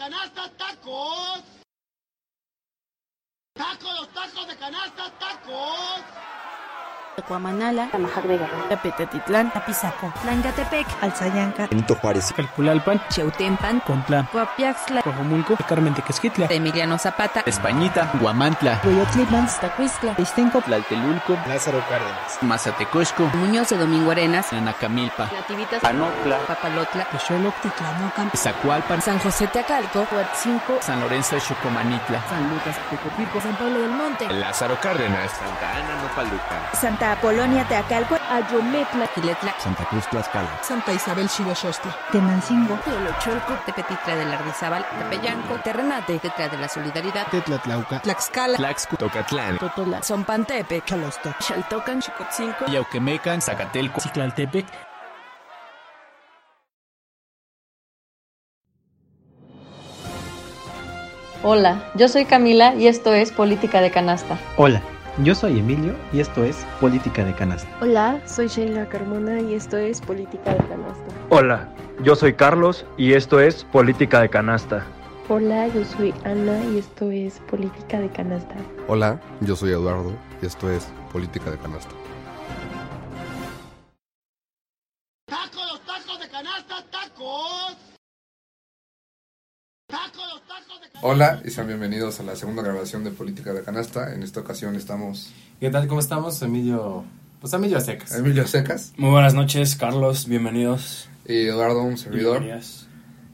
canasta, tacos. Tacos, los tacos de canasta, tacos. Tecuamanala, Tamajac de Guerrero, Tapizaco, Tlancatepec, Alzayanca, Benito Juárez, Calpulalpan, Cheutempan, Contla, Coapiaxtla, Cojomulco, Carmen Tequesquitla, Emiliano Zapata, Españita, Guamantla, Coyotlán, Tacuistla, Istenco, Tlaltelulco, Lázaro Cárdenas, Mazatecosco, Muñoz de Domingo Arenas, Nanacamilpa, Nativitas, Anotla, Papalotla, Texoloc, Titlanocan, Zacualpan, San José Teacalco, Huatzinco, San Lorenzo de Chocomanitla, San Lucas, Tecopirco, San Pablo del Monte, Lázaro Cárdenas, Santa Ana Nopaluca, Santa Apolonia Teacalco, Ayometla, Quiletla, Santa Cruz Tlaxcala, Santa Isabel Xiloxostla, Tenancingo, Teolocholco, Tepetitla del Ardizábal, Tepeyanco, Terrenate, Tetla de la Solidaridad, Tetlatlauca, Tlaxcala, Tlaxco, Tocatlán, Totola, Zompantepe, Chalostoc, Xaltocan, Chicotzinco, Yauquemecan, Zacatelco, Ciclaltepec, Hola, yo soy Camila y esto es Política de Canasta. Hola, yo soy Emilio y esto es Política de Canasta. Hola, soy Sheila Carmona y esto es Política de Canasta. Hola, yo soy Carlos y esto es Política de Canasta. Hola, yo soy Ana y esto es Política de Canasta. Hola, yo soy Eduardo y esto es Política de Canasta. Tacos, los tacos de canasta, tacos. Tacos, los tacos de canasta. Hola y sean bienvenidos a la segunda grabación de Política de Canasta. En esta ocasión estamos ¿Qué tal? ¿Cómo estamos? Emilio. Pues Emilio secas. Emilio Secas Muy buenas noches, Carlos, bienvenidos. y Eduardo, un servidor. Bienvenidas.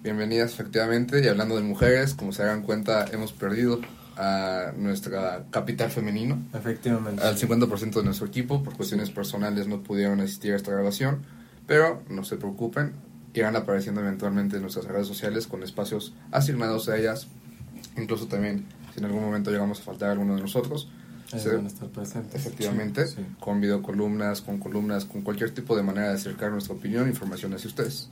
Bienvenidas efectivamente. Y hablando de mujeres, como se hagan cuenta, hemos perdido a nuestra capital femenino. Efectivamente. Al 50% de nuestro equipo, por cuestiones personales, no pudieron asistir a esta grabación. Pero no se preocupen, irán apareciendo eventualmente en nuestras redes sociales con espacios asignados a ellas. Incluso también, si en algún momento llegamos a faltar alguno de nosotros, se- van a estar presentes. efectivamente, Sí, sí. con videocolumnas, con columnas, con cualquier tipo de manera de acercar nuestra opinión información hacia ustedes.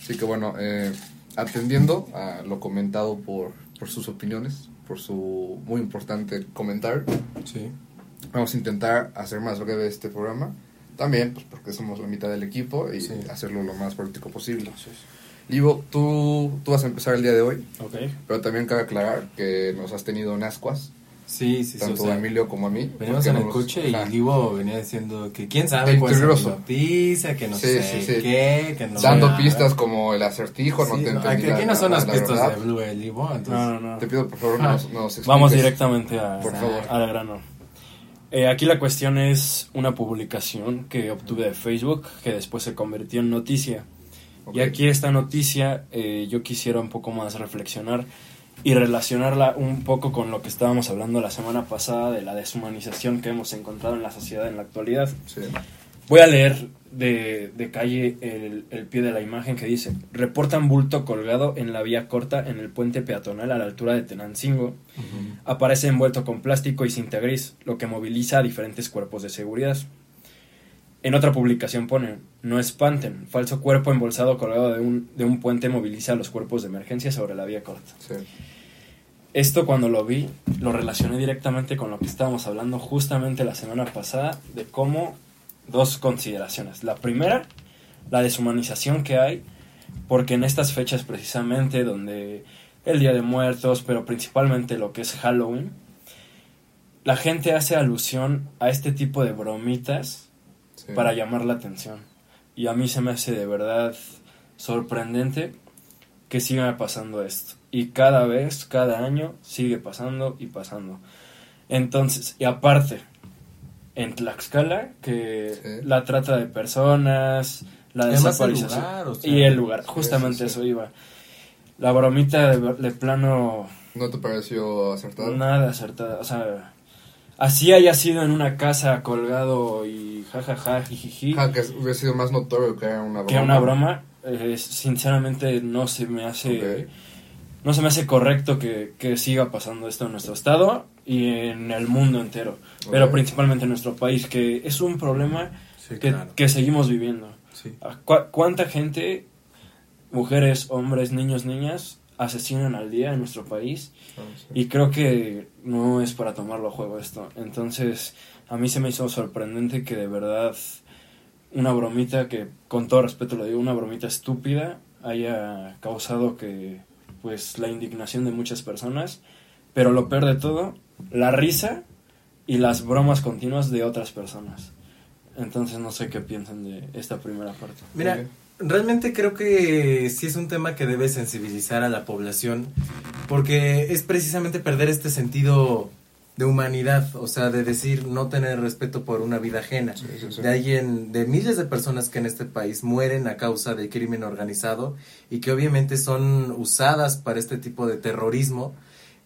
Así que bueno, eh, atendiendo a lo comentado por, por sus opiniones, por su muy importante comentario, Sí. vamos a intentar hacer más breve este programa. También, pues porque somos la mitad del equipo y hacerlo lo más práctico posible. Livo, tú, tú vas a empezar el día de hoy, Ok. pero también cabe aclarar que nos has tenido en ascuas, Sí, sí, sí. tanto o sea, a Emilio como a mí. Venimos porque en el nos- coche y. Livo venía diciendo que quién sabe El cuál es la noticia, que no Sí, sé sí, sí. qué, que no Dando pistas como el acertijo, no te no, entendí. aquí, la- no son la- las la pistas verdad. de Blue, eh, Livo, entonces... No, no, no. Te pido por favor Ah, nos, nos expliques. Vamos directamente a, Por favor. al grano. Eh, aquí la cuestión es una publicación que obtuve de Facebook que después se convirtió en noticia. Y aquí esta noticia eh, yo quisiera un poco más reflexionar y relacionarla un poco con lo que estábamos hablando la semana pasada de la deshumanización que hemos encontrado en la sociedad en la actualidad. Sí. Voy a leer de, de calle el, el pie de la imagen que dice, reportan bulto colgado en la vía corta en el puente peatonal a la altura de Tenancingo. Aparece envuelto con plástico y cinta gris, lo que moviliza a diferentes cuerpos de seguridad. En otra publicación pone, no espanten, falso cuerpo embolsado colgado de un, de un puente moviliza a los cuerpos de emergencia sobre la vía corta. Sí. Esto cuando lo vi, lo relacioné directamente con lo que estábamos hablando justamente la semana pasada, de cómo dos consideraciones. La primera, la deshumanización que hay, porque en estas fechas precisamente donde el Día de Muertos, pero principalmente lo que es Halloween, la gente hace alusión a este tipo de bromitas Sí. para llamar la atención. Y a mí se me hace de verdad sorprendente que siga pasando esto. Y cada vez, cada año, sigue pasando y pasando. Entonces, y aparte, en Tlaxcala, que Sí. la trata de personas, la el desaparición. lugar, o sea, y el lugar, justamente sí, sí. eso iba. La bromita de, de plano ¿No te pareció acertado? Nada acertada, o sea, así haya sido en una casa colgado y jajaja, jijiji, Ah, que hubiera sido más notorio que era una broma. que una broma, eh, sinceramente no se me hace, no se me hace correcto que, que siga pasando esto en nuestro estado y en el mundo entero, pero principalmente en nuestro país, que es un problema Sí, que, claro. que seguimos viviendo. Sí. ¿A cua- ¿Cuánta gente, mujeres, hombres, niños, niñas, asesinan al día en nuestro país? Ah, sí. Y creo que no es para tomarlo a juego esto. Entonces, a mí se me hizo sorprendente que de verdad una bromita que, con todo respeto lo digo, una bromita estúpida haya causado que pues la indignación de muchas personas, pero lo peor de todo, la risa y las bromas continuas de otras personas. Entonces no sé qué piensan de esta primera parte. Mira, realmente creo que sí es un tema que debe sensibilizar a la población porque es precisamente perder este sentido de humanidad, o sea, de decir no tener respeto por una vida ajena, sí, sí. de alguien, de miles de personas que en este país mueren a causa de crimen organizado y que obviamente son usadas para este tipo de terrorismo.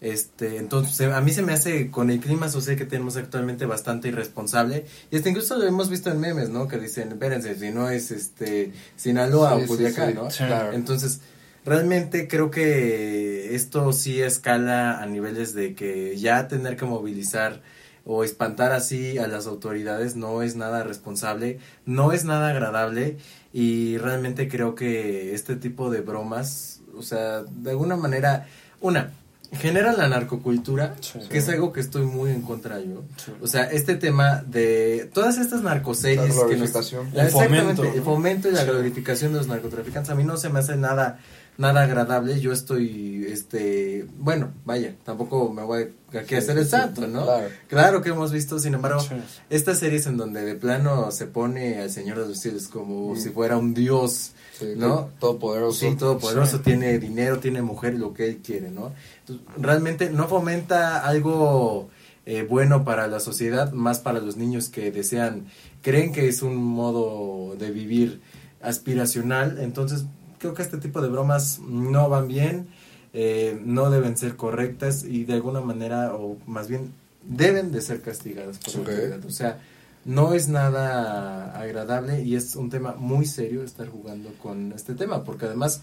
Este, entonces a mí se me hace con el clima social que tenemos actualmente bastante irresponsable y hasta incluso lo hemos visto en memes, ¿no? Que dicen, espérense, si no es este Sinaloa Sí, o Culiacán, sí, sí, ¿no? claro. Entonces, realmente creo que esto sí escala a niveles de que ya tener que movilizar o espantar así a las autoridades no es nada responsable, no es nada agradable y realmente creo que este tipo de bromas, o sea, de alguna manera, una, genera la narcocultura, Sí. que es algo que estoy muy en contra yo. O sea, este tema de todas estas narcoseries La que nos, la- El exactamente, fomento, el fomento y la Sí. glorificación de los narcotraficantes a mí no se me hace nada nada agradable. Yo estoy este, bueno, vaya, tampoco me voy aquí a hacer el sí, santo, ¿no? claro. Claro que hemos visto, sin embargo, Sí. estas series en donde de plano se pone al Señor de los Cielos como Mm. si fuera un dios, Sí, ¿no? Todopoderoso. Sí, todopoderoso, tiene dinero, tiene mujer, lo que él quiere, ¿no? Entonces, realmente no fomenta algo eh, bueno para la sociedad, más para los niños que desean, creen que es un modo de vivir aspiracional, entonces creo que este tipo de bromas no van bien, eh, no deben ser correctas y de alguna manera, o más bien, deben de ser castigadas por la Ok. autoridad. O sea, no es nada agradable y es un tema muy serio estar jugando con este tema, porque además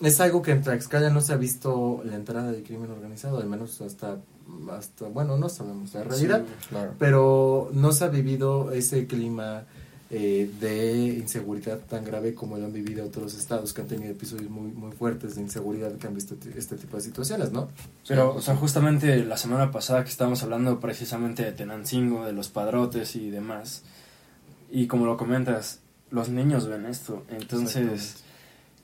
es algo que en Tlaxcala no se ha visto la entrada del crimen organizado, al menos hasta, hasta bueno, no sabemos la realidad, Sí. Claro. pero no se ha vivido ese clima eh, de inseguridad tan grave como lo han vivido otros estados que han tenido episodios muy, muy fuertes de inseguridad que han visto t- este tipo de situaciones, ¿no? Pero, o sea, justamente la semana pasada que estábamos hablando precisamente de Tenancingo, de los padrotes y demás, y como lo comentas, los niños ven esto, entonces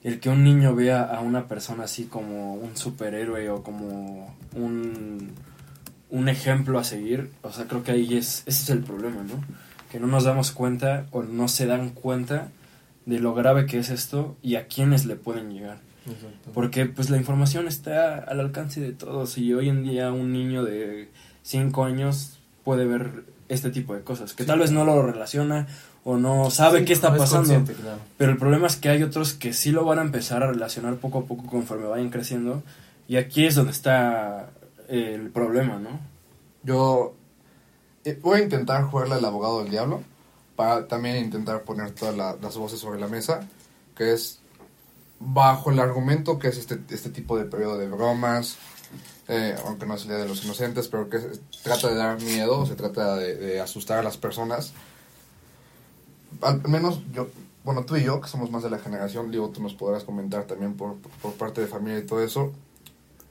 el que un niño vea a una persona así como un superhéroe o como un, un ejemplo a seguir, o sea, creo que ahí es, ese es el problema, ¿no? Que no nos damos cuenta o no se dan cuenta de lo grave que es esto y a quiénes le pueden llegar. Porque pues la información está al alcance de todos y hoy en día un niño de 5 años puede ver este tipo de cosas, que tal vez no lo relaciona o no sabe Sí, qué está no pasando. claro. Pero el problema es que hay otros que sí lo van a empezar a relacionar poco a poco conforme vayan creciendo y aquí es donde está el problema, ¿no? Yo voy a intentar jugarle al abogado del diablo para también intentar poner todas la- las voces sobre la mesa, que es bajo el argumento que es este, este tipo de periodo de bromas, eh, aunque no es el Día de los Inocentes, pero que trata de dar miedo, se trata de, de asustar a las personas. Al menos yo, bueno, tú y yo, que somos más de la generación, digo, tú nos podrás comentar también por, por parte de familia y todo eso,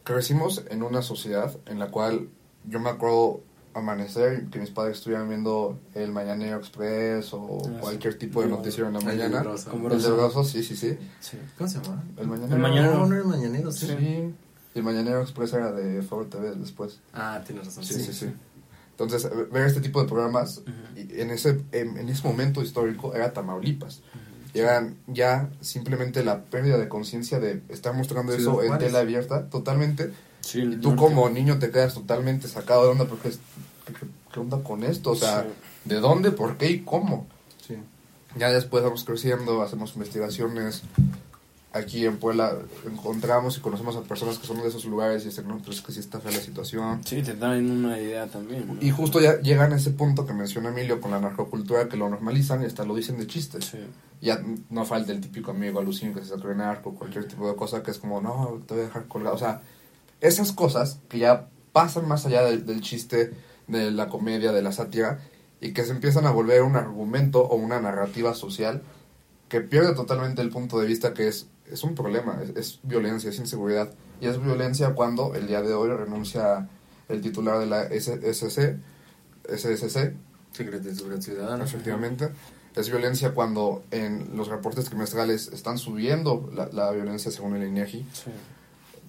crecimos en una sociedad en la cual yo me acuerdo amanecer que mis padres estuvieran viendo el Mañanero Express o Ah, sí. cualquier tipo de No, noticiero en la el mañana. Broso. El Broso. Sí, sí, sí. Sí. ¿Cómo se llama? El Mañanero. El Mañanero. No, no era el mañanero, sí. Sí. Y el Mañanero Express era de Foro TV después. Ah, tienes razón. Sí, sí, sí. Entonces, eh, ver este tipo de programas, en ese, en, en ese momento histórico, era Tamaulipas. Y eran ya simplemente la pérdida de conciencia de estar mostrando eso en tela abierta, totalmente. Sí, Y tú como niño te quedas totalmente sacado de onda porque es, ¿qué, qué- onda con esto? O sea, Sí. ¿de dónde, por qué y cómo? Sí. Ya después vamos creciendo, hacemos investigaciones. Aquí en Puebla encontramos y conocemos a personas que son de esos lugares y dicen, no, pues es que sí está fea la situación. Sí, te dan una idea también. ¿no? Y justo ya llegan a ese punto que menciona Emilio con la narcocultura que lo normalizan y hasta lo dicen de chiste. Sí. Ya no falta el típico amigo alucino que se saca narco, cualquier tipo de cosa que es como, no, te voy a dejar colgado. O sea, esas cosas que ya pasan más allá del, del chiste, de la comedia, de la sátira, y que se empiezan a volver un argumento o una narrativa social que pierde totalmente el punto de vista que es, es un problema, es, es violencia, es inseguridad. Y es violencia cuando el día de hoy renuncia el titular de la SSC, SSC, Secretaría de Seguridad Ciudadana. efectivamente. Es violencia cuando en los reportes trimestrales están subiendo la, la violencia según el INEGI. Sí.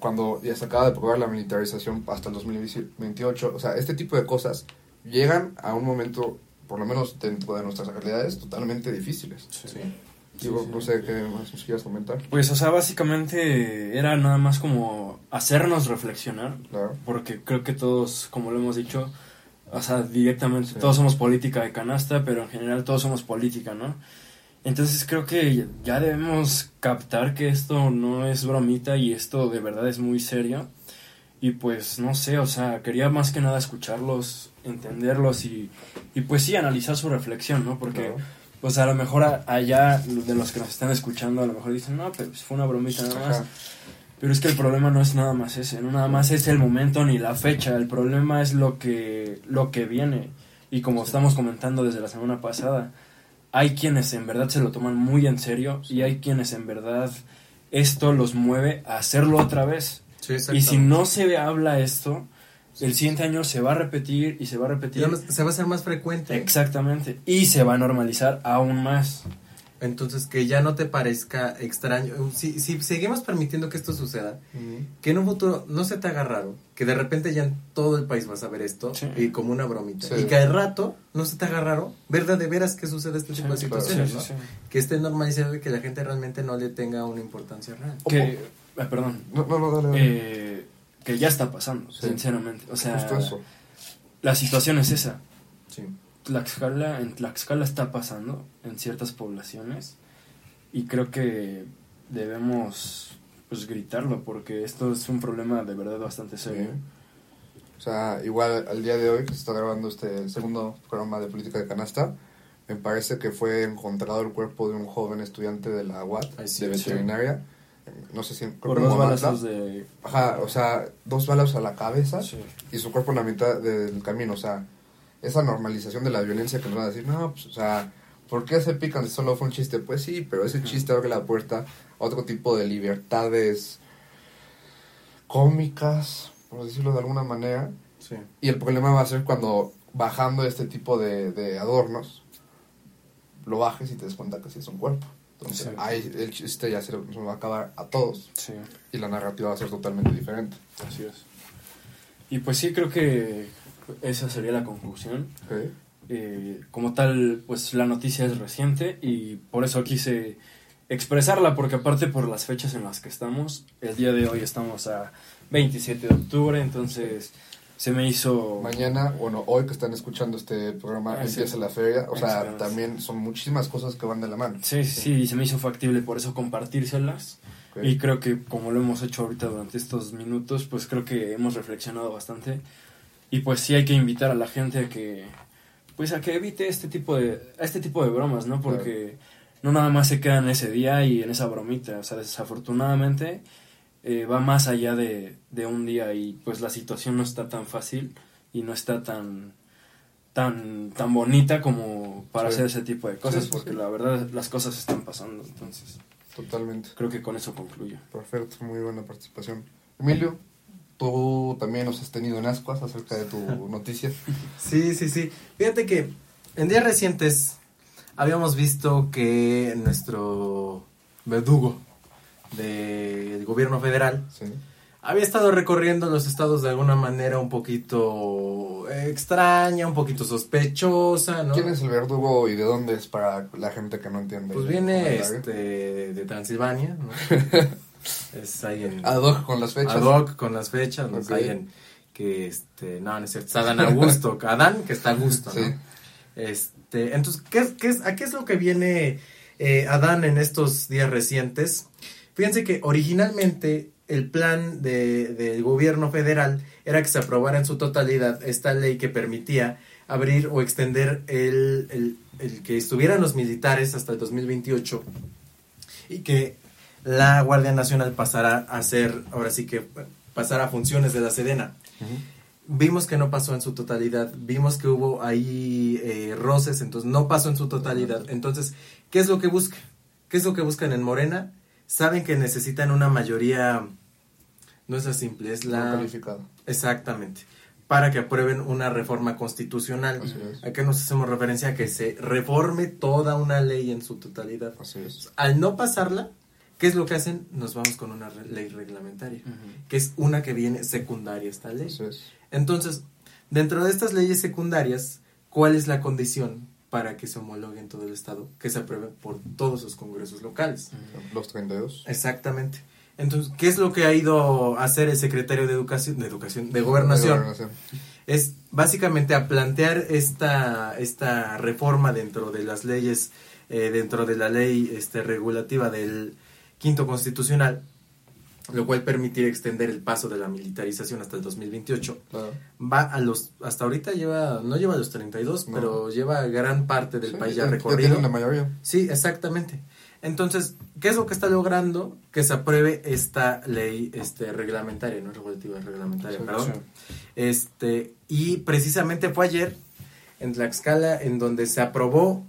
Cuando ya se acaba de aprobar la militarización hasta el 2028, o sea, este tipo de cosas llegan a un momento, por lo menos dentro de nuestras realidades, totalmente difíciles. Digo, no sé qué más nos quieras comentar. Pues, o sea, básicamente era nada más como hacernos reflexionar, Claro. porque creo que todos, como lo hemos dicho, o sea, directamente, todos somos política de canasta, pero en general todos somos política, ¿no? Entonces creo que ya debemos captar que esto no es bromita y esto de verdad es muy serio. Y pues no sé, o sea, quería más que nada escucharlos, entenderlos y, y pues sí, analizar su reflexión, ¿no? Porque Claro. pues a lo mejor a- allá de los que nos están escuchando a lo mejor dicen, no, pues fue una bromita nada más. Ajá. Pero es que el problema no es nada más ese, no nada más es el momento ni la fecha, el problema es lo que, lo que viene. Y como estamos comentando desde la semana pasada, hay quienes en verdad se lo toman muy en serio y hay quienes en verdad esto los mueve a hacerlo otra vez. Sí, Y si no se habla esto, el siguiente año se va a repetir y se va a repetir. Se va a hacer más frecuente. Exactamente. Y se va a normalizar aún más. Entonces, que ya no te parezca extraño. Si, si seguimos permitiendo que esto suceda, que en un futuro no se te haga raro, que de repente ya en todo el país vas a ver esto Sí. y como una bromita. Sí. Y que al rato no se te haga raro ver de veras que sucede este tipo de situaciones, sí, ¿no? sí, sí. Que esté normalizado y que la gente realmente no le tenga una importancia real. Que, ah, perdón, No, no, no, dale. dale. eh, que ya está pasando, Sí. sinceramente. O sea, Justo eso. la situación es esa. Sí. Tlaxcala, en Tlaxcala está pasando en ciertas poblaciones y creo que debemos pues gritarlo porque esto es un problema de verdad bastante serio. O sea, igual al día de hoy que se está grabando este segundo programa de política de canasta, me parece que fue encontrado el cuerpo de un joven estudiante de la UAT, Ay, sí, de sí. veterinaria. No sé si Por dos balazos de... Ajá, o sea, dos balas a la cabeza Sí. y su cuerpo en la mitad del camino. O sea, esa normalización de la violencia que nos van a decir, no, pues, o sea, ¿por qué se pican si solo fue un chiste? Pues sí, pero ese chiste abre la puerta a otro tipo de libertades cómicas, por decirlo de alguna manera. Sí. Y el problema va a ser cuando bajando este tipo de, de adornos, lo bajes y te des cuenta que sí es un cuerpo. Entonces, Sí. ahí el chiste ya se nos va a acabar a todos Sí, y la narrativa va a ser totalmente diferente. así es. Y pues sí, creo que esa sería la conclusión. Eh, como tal, pues la noticia es reciente y por eso quise expresarla, porque aparte por las fechas en las que estamos, el día de hoy estamos a 27 de octubre, entonces se me hizo... Mañana, bueno, hoy que están escuchando este programa, Ah, sí. empieza la feria. O sea, también son muchísimas cosas que van de la mano. Sí, sí, sí, y se me hizo factible por eso compartírselas. Y creo que como lo hemos hecho ahorita durante estos minutos, pues creo que hemos reflexionado bastante. Y pues sí hay que invitar a la gente a que pues a que evite este tipo de a este tipo de bromas, ¿no? Porque no nada más se queda en ese día y en esa bromita, o sea, desafortunadamente eh, va más allá de, de un día y pues la situación no está tan fácil y no está tan tan tan bonita como para Sí. hacer ese tipo de cosas Sí, sí, porque la verdad las cosas están pasando entonces Totalmente. creo que con eso concluyo Perfecto, muy buena participación. Emilio, tú también nos has tenido en ascuas acerca de tu noticia. Sí, sí, sí. Fíjate que en días recientes habíamos visto que nuestro verdugo del gobierno federal Sí. había estado recorriendo los estados de alguna manera un poquito extraña, un poquito sospechosa, ¿no? ¿Quién es el verdugo y de dónde es para la gente que no entiende? Pues viene este de Transilvania, ¿no? es ahí en Ad hoc con las fechas. ad hoc con las fechas, ¿no? Es Ok. ahí en que este, no, no es cierto, es Adán Augusto, Adán que está a gusto, ¿no? Sí. Este, entonces, ¿qué, es- qué es, ¿a qué es lo que viene eh, Adán en estos días recientes? Fíjense que originalmente el plan de- del gobierno federal era que se aprobara en su totalidad esta ley que permitía abrir o extender el, el- el que estuvieran los militares hasta el 2028 y que la Guardia Nacional pasara a ser, ahora sí que pasara a funciones de la Sedena. Vimos que no pasó en su totalidad, vimos que hubo ahí eh, roces, entonces no pasó en su totalidad. Entonces, ¿qué es lo que buscan? ¿Qué es lo que buscan en Morena? Saben que necesitan una mayoría, no es la simple, es No la... Exactamente. Para que aprueben una reforma constitucional. Así es. ¿A qué nos hacemos referencia? A que se reforme toda una ley en su totalidad. Así es. Al no pasarla, ¿Qué es lo que hacen? Nos vamos con una re- ley reglamentaria, que es una que viene secundaria a esta ley. Entonces, dentro de estas leyes secundarias, ¿cuál es la condición para que se homologue en todo el estado? Que se apruebe por todos los congresos locales. Los 32. Exactamente. Entonces, ¿qué es lo que ha ido a hacer el secretario de Educación, de Educación, de Gobernación? De gobernación. Es básicamente a plantear esta, esta reforma dentro de las leyes, eh, dentro de la ley este, regulativa del quinto constitucional, lo cual permitir extender el paso de la militarización hasta el 2028. Va a los, hasta ahorita lleva, no lleva a los 32, No. pero lleva gran parte del Sí, país ya- recorrido. la mayoría. Sí, exactamente. Entonces, ¿qué es lo que está logrando? Que se apruebe esta ley este, reglamentaria, no regulativa, reglamentaria, Sí, perdón. sí. Este, y precisamente fue ayer en Tlaxcala en donde se aprobó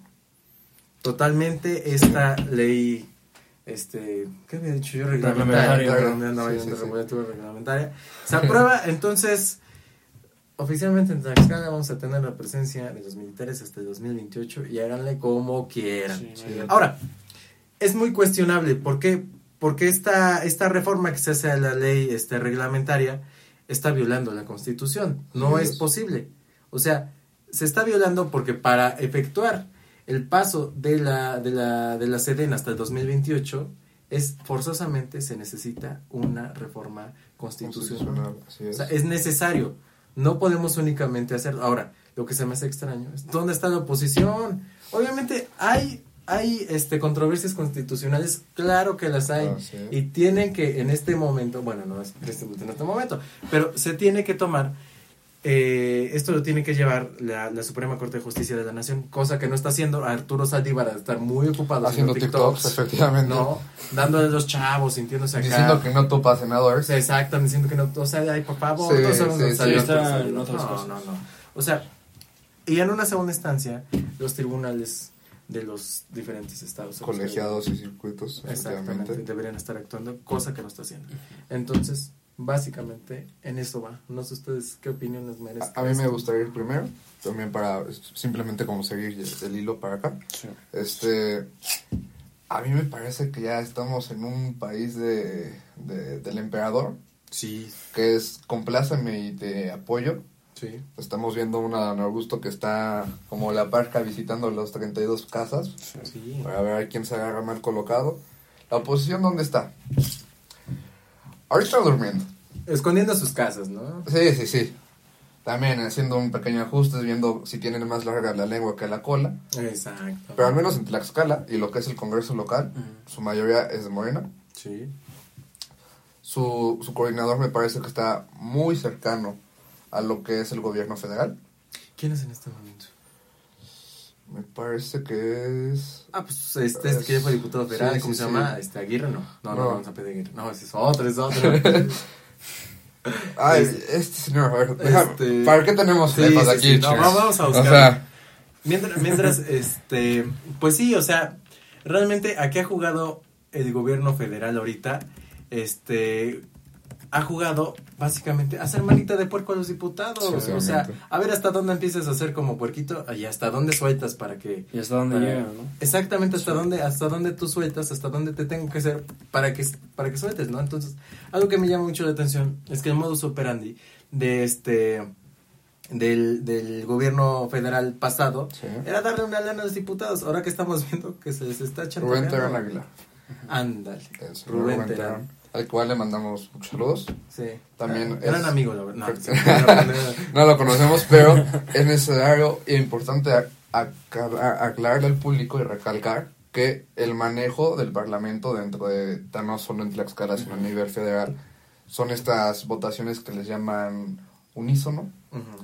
totalmente esta ley, este, ¿qué había dicho yo? Reglamentaria. Reglamentaria. Sí, sí, sí. reglamentaria. Se aprueba, entonces, oficialmente en Tlaxcala vamos a tener la presencia de los militares hasta el 2028 y háganle como quieran. Ahora, es muy cuestionable. ¿Por qué? Porque esta, esta reforma que se hace a la ley este, reglamentaria está violando la Constitución. No es. posible. O sea, se está violando porque para efectuar el paso de la, de la, de la SEDEN hasta el 2028 es forzosamente se necesita una reforma constitucional. Constitucional, así O es. sea, es necesario. No podemos únicamente hacerlo. Ahora, lo que se me hace extraño es ¿dónde está la oposición? Obviamente hay hay este controversias constitucionales, claro que las hay Ah, sí. y tienen que en este momento, bueno, no es en este momento, pero se tiene que tomar eh, esto lo tiene que llevar la, la Suprema Corte de Justicia de la Nación, cosa que no está haciendo Arturo Saldívar, estar muy ocupado Haciendo TikToks, efectivamente. no, dándole a los chavos, sintiéndose acá. Diciendo que no topa senadores. Exacto, diciendo que no, o sea, ay, por favor, Sí, todos sabemos sí, dónde sí, salió está Arturo en Saldívar. otras no, cosas. No, no, O sea, y en una segunda instancia, los tribunales de los diferentes estados. Colegiados y circuitos, Exactamente, efectivamente. deberían estar actuando, cosa que no está haciendo. Entonces, básicamente, en eso va. No sé ustedes qué opinión les merece. A, a mí me gustaría ir primero, también para simplemente como seguir el hilo para acá. Este, a mí me parece que ya estamos en un país de, de- del emperador. Sí. Que es compláceme y te apoyo. Sí. Estamos viendo una Don Augusto que está como la parca visitando los 32 casas Sí. para ver a quién se agarra mal colocado. ¿La oposición dónde está? Ahorita durmiendo. Escondiendo sus casas, ¿no? Sí, sí, sí. También haciendo un pequeño ajuste, viendo si tienen más larga la lengua que la cola. Exacto. Pero al menos en Tlaxcala y lo que es el Congreso local, su mayoría es de Morena. Sí. Su, su coordinador me parece que está muy cercano a lo que es el gobierno federal. ¿Quién es en este momento? Me parece que es... Ah, pues este, este que ya fue diputado federal, Sí, ¿cómo sí, se sí. llama? Este, Aguirre, ¿no? No, no, No. vamos a pedir Aguirre. No, ese es otro, es otro. Ay, Es- este señor, a ver, Este- ¿para qué tenemos Sí, aquí? sí, no, vamos a buscar. O sea, Mientras, mientras, este, pues sí, o sea, realmente aquí ha jugado el gobierno federal ahorita, este, ha jugado básicamente a hacer manita de puerco a los diputados, Sí, o sea, a ver hasta dónde empiezas a hacer como puerquito y hasta dónde sueltas para que... Y hasta dónde para- llega, ¿no? Exactamente, hasta dónde, hasta dónde tú sueltas, hasta dónde te tengo que hacer para que, para que sueltes, ¿no? Entonces, algo que me llama mucho la atención es que el modus operandi de este del, del gobierno federal pasado Sí. era darle una lana a los diputados. Ahora que estamos viendo que se les está echando. Rubén Terán Aguilar. Ándale. Rubén Rubén Terán. Terán, Al cual le mandamos muchos saludos. Sí. También Ah, Eran es- amigos, la verdad. No, no lo conocemos, pero es necesario e importante aclararle al público y recalcar que el manejo del Parlamento dentro de, no solo en Tlaxcala, sino a nivel federal, son estas votaciones que les llaman unísono,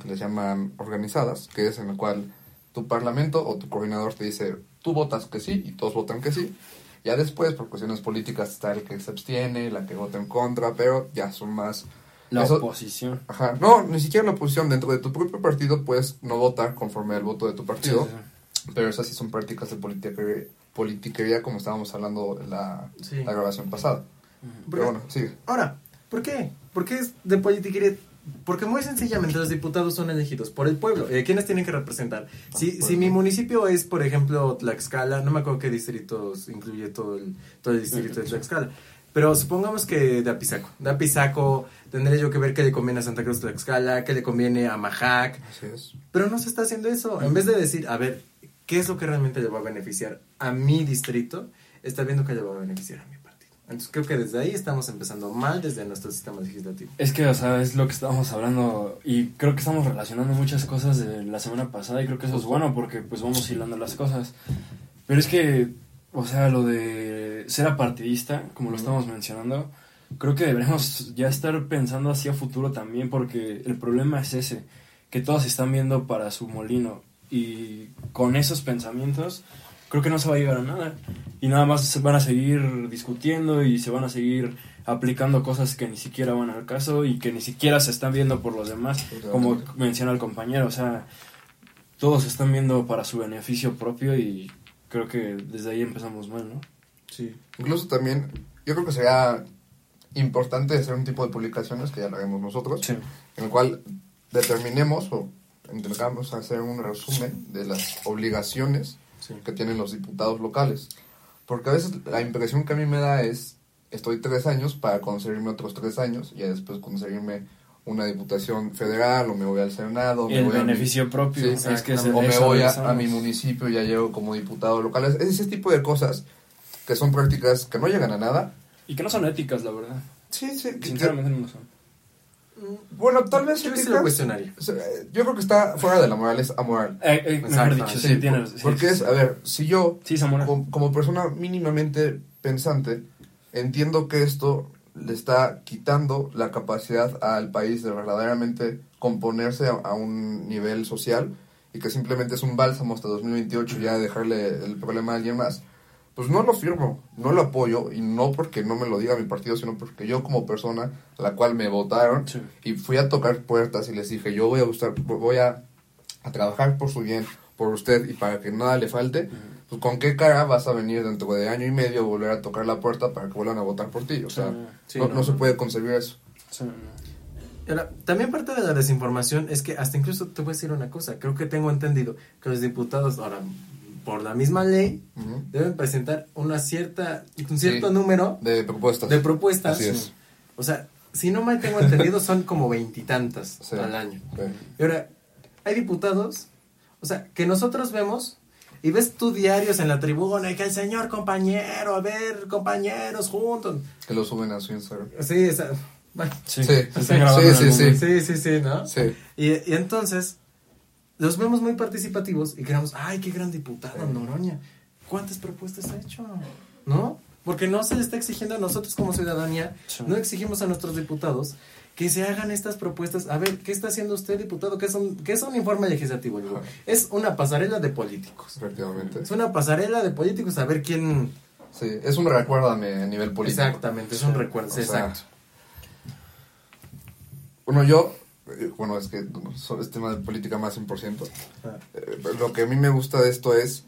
que les llaman organizadas, que es en el cual tu Parlamento o tu coordinador te dice, tú votas que sí y todos votan que sí. Ya después, por cuestiones políticas, está el que se abstiene, la que vota en contra, pero ya son más La Eso- oposición. Ajá, no, ni siquiera la oposición. Dentro de tu propio partido puedes no votar conforme al voto de tu partido. Sí, Pero esas sí son prácticas de politiquería, politiquería como estábamos hablando en la, Sí. la grabación pasada. Pero bueno, sigue. Ahora, ¿por qué? ¿Por qué es de politiquería? Porque muy sencillamente los diputados son elegidos por el pueblo. Eh, ¿Quiénes tienen que representar? Si, si mi municipio es, por ejemplo, Tlaxcala, no me acuerdo qué distritos incluye todo el, todo el distrito de Tlaxcala. Pero supongamos que de Apizaco. De Apizaco tendré yo que ver qué le conviene a Santa Cruz Tlaxcala, qué le conviene a Majac. Así es. Pero no se está haciendo eso. En vez de decir, a ver, ¿qué es lo que realmente le va a beneficiar a mi distrito? Está viendo que le va a beneficiar a mi partido. Entonces creo que desde ahí estamos empezando mal desde nuestro sistema legislativo. Es que, o sea, es lo que estábamos hablando y creo que estamos relacionando muchas cosas de la semana pasada y creo que eso es bueno porque pues vamos hilando las cosas. Pero es que, o sea, lo de ser apartidista, como lo estamos mencionando, creo que deberíamos ya estar pensando hacia futuro también porque el problema es ese, que todos están viendo para su molino y con esos pensamientos creo que no se va a llegar a nada y nada más se van a seguir discutiendo y se van a seguir aplicando cosas que ni siquiera van al caso y que ni siquiera se están viendo por los demás, como menciona el compañero, o sea, todos están viendo para su beneficio propio y creo que desde ahí empezamos mal, ¿no? Sí. Incluso también, yo creo que sería importante hacer un tipo de publicaciones, que ya lo haremos nosotros, Sí. en el cual determinemos o intentamos hacer un resumen de las obligaciones que tienen los diputados locales. Porque a veces la impresión que a mí me da es, estoy tres años para conseguirme otros tres años y después conseguirme una diputación federal o me voy al Senado. me El voy a mi- beneficio propio, Sí, es que es- o me voy a, mi municipio y ya llego como diputado local. Es ese tipo de cosas que son prácticas que no llegan a nada. Y que no son éticas, la verdad. Sí, sí. que- Sinceramente no lo son. Bueno, tal vez Yo sí lo cuestionaría. Yo creo que está fuera de la moral, es amoral. Eh, eh, mejor dicho, sí, Sí, tienes. por- sí, porque sí, es, sí. a ver, si yo, Sí, Zamora. como, como persona mínimamente pensante, entiendo que esto le está quitando la capacidad al país de verdaderamente componerse a, a un nivel social y que simplemente es un bálsamo hasta 2028 ya dejarle el problema a alguien más, pues no lo firmo, no lo apoyo y no porque no me lo diga mi partido, sino porque yo como persona a la cual me votaron Sí. y fui a tocar puertas y les dije, yo voy a gustar, voy a, a trabajar por su bien, por usted y para que nada le falte, pues con qué cara vas a venir dentro de año y medio a volver a tocar la puerta para que vuelvan a votar por ti, o sea, Sí, no, no. no se puede concebir eso. Sí. Ahora, también parte de la desinformación es que hasta incluso te voy a decir una cosa, creo que tengo entendido que los diputados ahora por la misma ley Ujú. deben presentar una cierta un cierto Sí. número De propuestas. de propuestas. Así es. O sea, si no mal tengo entendido son como veintitantas Sí. al año. Sí. Y ahora, hay diputados, o sea, que nosotros vemos y ves tú diarios en la tribuna y que el señor compañero, a ver, compañeros juntos. Que lo suben a su Instagram. Sí, esa, bueno, Sí, Sí, sí, sí, sí, sí, sí, ¿no? Sí. Y, y entonces, los vemos muy participativos y creemos, ay, qué gran diputado, Noroña. ¿Cuántas propuestas ha hecho? ¿No? Porque no se le está exigiendo a nosotros como ciudadanía, no exigimos a nuestros diputados que se hagan estas propuestas. A ver, ¿qué está haciendo usted, diputado? ¿Qué es un, qué es un informe legislativo? Digo, Es una pasarela de políticos. Efectivamente. Es una pasarela de políticos a ver quién... Sí, es un recuérdame a nivel político. Exactamente, es un recuerdo. Sea, exacto. Bueno, yo, bueno, es que so- es tema de política más 100%. Ah. Eh, lo que a mí me gusta de esto es,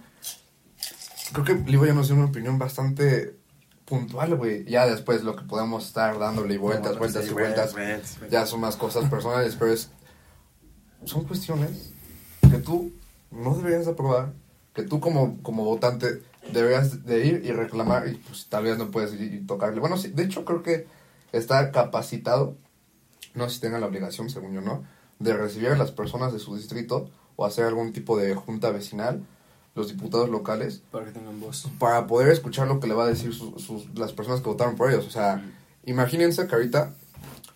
creo que Livo ya nos dio una opinión bastante puntual, güey. Ya después lo que podemos estar dándole vueltas, vueltas y vueltas, vueltas, ya son más cosas personales, pero es, son cuestiones que tú no deberías de aprobar, que tú como, como votante deberías de ir y reclamar y pues tal vez no puedes ir y tocarle. Bueno, sí, de hecho creo que está capacitado, no sé si tenga la obligación, según yo no, de recibir a las personas de su distrito o hacer algún tipo de junta vecinal, los diputados locales, Para que tengan voz. para poder escuchar lo que le va a decir sus, sus- las personas que votaron por ellos. O sea, imagínense que ahorita,